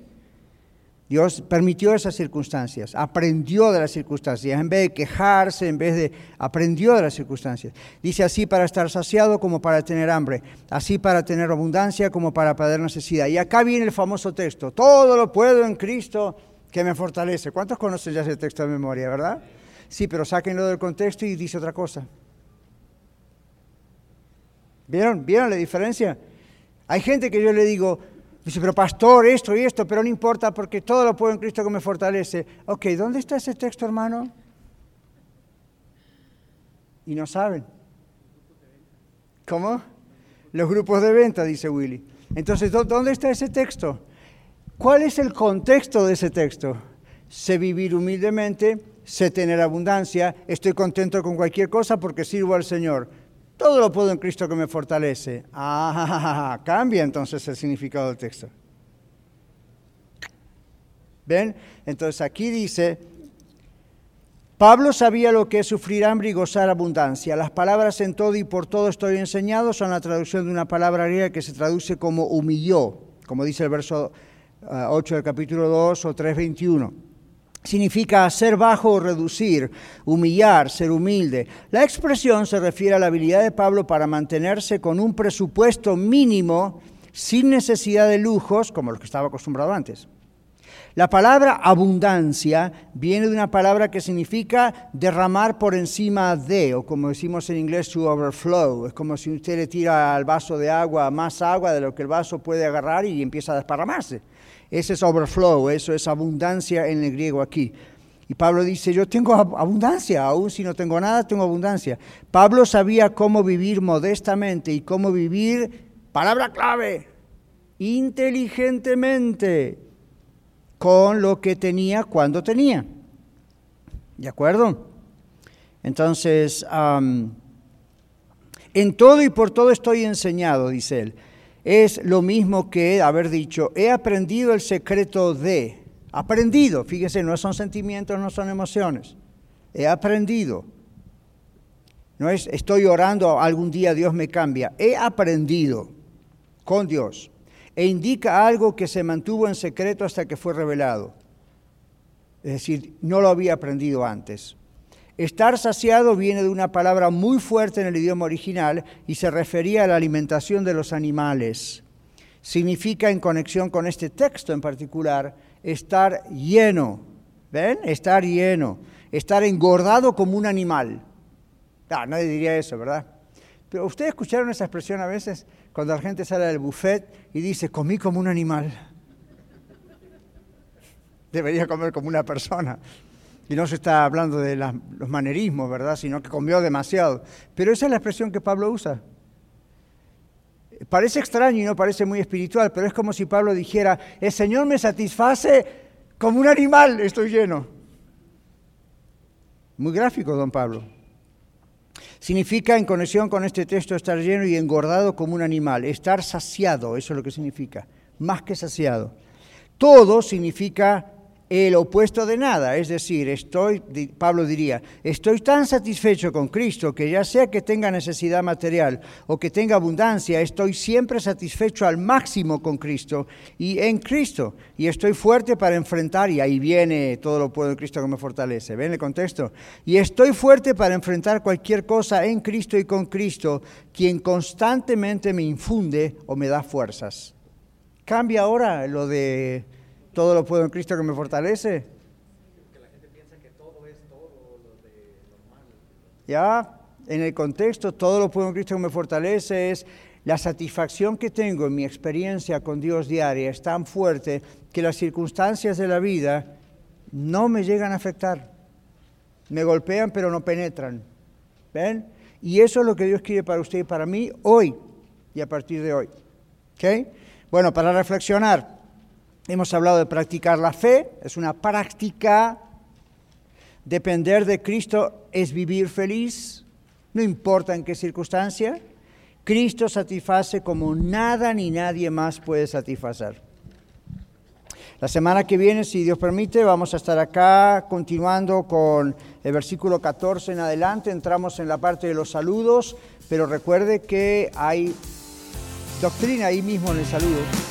Dios permitió esas circunstancias, aprendió de las circunstancias, en vez de quejarse, en vez de aprendió de las circunstancias. Dice así para estar saciado como para tener hambre, así para tener abundancia como para padecer necesidad. Y acá viene el famoso texto, todo lo puedo en Cristo que me fortalece. ¿Cuántos conocen ya ese texto de memoria, verdad? Sí, pero sáquenlo del contexto y dice otra cosa. ¿Vieron? ¿Vieron la diferencia? Hay gente que yo le digo, Dice, pero pastor, esto y esto, pero no importa porque todo lo puedo en Cristo que me fortalece. Ok, ¿dónde está ese texto, hermano? Y no saben. ¿Cómo? Los grupos de venta, dice Willy. Entonces, ¿dónde está ese texto? ¿Cuál es el contexto de ese texto? Sé vivir humildemente, sé tener abundancia, estoy contento con cualquier cosa porque sirvo al Señor. Todo lo puedo en Cristo que me fortalece. Ah, cambia entonces el significado del texto. ¿Ven? Entonces aquí dice, Pablo sabía lo que es sufrir hambre y gozar abundancia. Las palabras en todo y por todo estoy enseñado son la traducción de una palabra griega que se traduce como humilló, como dice el verso 8 ah, del capítulo 2 o 3.21 significa ser bajo o reducir, humillar, ser humilde. La expresión se refiere a la habilidad de Pablo para mantenerse con un presupuesto mínimo sin necesidad de lujos como los que estaba acostumbrado antes. La palabra abundancia viene de una palabra que significa derramar por encima de, o como decimos en inglés, to overflow. Es como si usted le tira al vaso de agua más agua de lo que el vaso puede agarrar y empieza a desparramarse. Ese es overflow, eso es abundancia en el griego aquí. Y Pablo dice, yo tengo abundancia, aún si no tengo nada, tengo abundancia. Pablo sabía cómo vivir modestamente y cómo vivir, palabra clave, inteligentemente, con lo que tenía cuando tenía. ¿De acuerdo? Entonces, en todo y por todo estoy enseñado, dice él es lo mismo que haber dicho, he aprendido el secreto de, aprendido, fíjese, no son sentimientos, no son emociones, he aprendido. No es estoy orando, algún día Dios me cambia, he aprendido con Dios e indica algo que se mantuvo en secreto hasta que fue revelado. Es decir, no lo había aprendido antes. Estar saciado viene de una palabra muy fuerte en el idioma original y se refería a la alimentación de los animales. Significa, en conexión con este texto en particular, estar lleno. ¿Ven? Estar lleno. Estar engordado como un animal. Ah, nadie diría eso, ¿verdad? Pero ustedes escucharon esa expresión a veces cuando la gente sale del buffet y dice, comí como un animal. *laughs* Debería comer como una persona. Y no se está hablando de los manerismos, ¿verdad? Sino que comió demasiado. Pero esa es la expresión que Pablo usa. Parece extraño y no parece muy espiritual, pero es como si Pablo dijera, el Señor me satisface como un animal, estoy lleno. Muy gráfico, don Pablo. Significa, en conexión con este texto, estar lleno y engordado como un animal, estar saciado, eso es lo que significa, más que saciado. Todo significa el opuesto de nada, es decir, estoy, Pablo diría, estoy tan satisfecho con Cristo que ya sea que tenga necesidad material o que tenga abundancia, estoy siempre satisfecho al máximo con Cristo y en Cristo, y estoy fuerte para enfrentar, y ahí viene todo lo puedo en Cristo que me fortalece, ¿ven el contexto? Y estoy fuerte para enfrentar cualquier cosa en Cristo y con Cristo, quien constantemente me infunde o me da fuerzas. Cambia ahora lo de todo lo puedo en Cristo que me fortalece. Ya, en el contexto, todo lo puedo en Cristo que me fortalece es la satisfacción que tengo en mi experiencia con Dios diaria es tan fuerte que las circunstancias de la vida no me llegan a afectar. Me golpean pero no penetran. ¿Ven? Y eso es lo que Dios quiere para usted y para mí hoy y a partir de hoy. ¿Ok? Bueno, para reflexionar, Hemos hablado de practicar la fe, es una práctica. Depender de Cristo es vivir feliz, no importa en qué circunstancia. Cristo satisface como nada ni nadie más puede satisfacer. La semana que viene, si Dios permite, vamos a estar acá continuando con el versículo 14 en adelante. Entramos en la parte de los saludos, pero recuerde que hay doctrina ahí mismo en el saludo.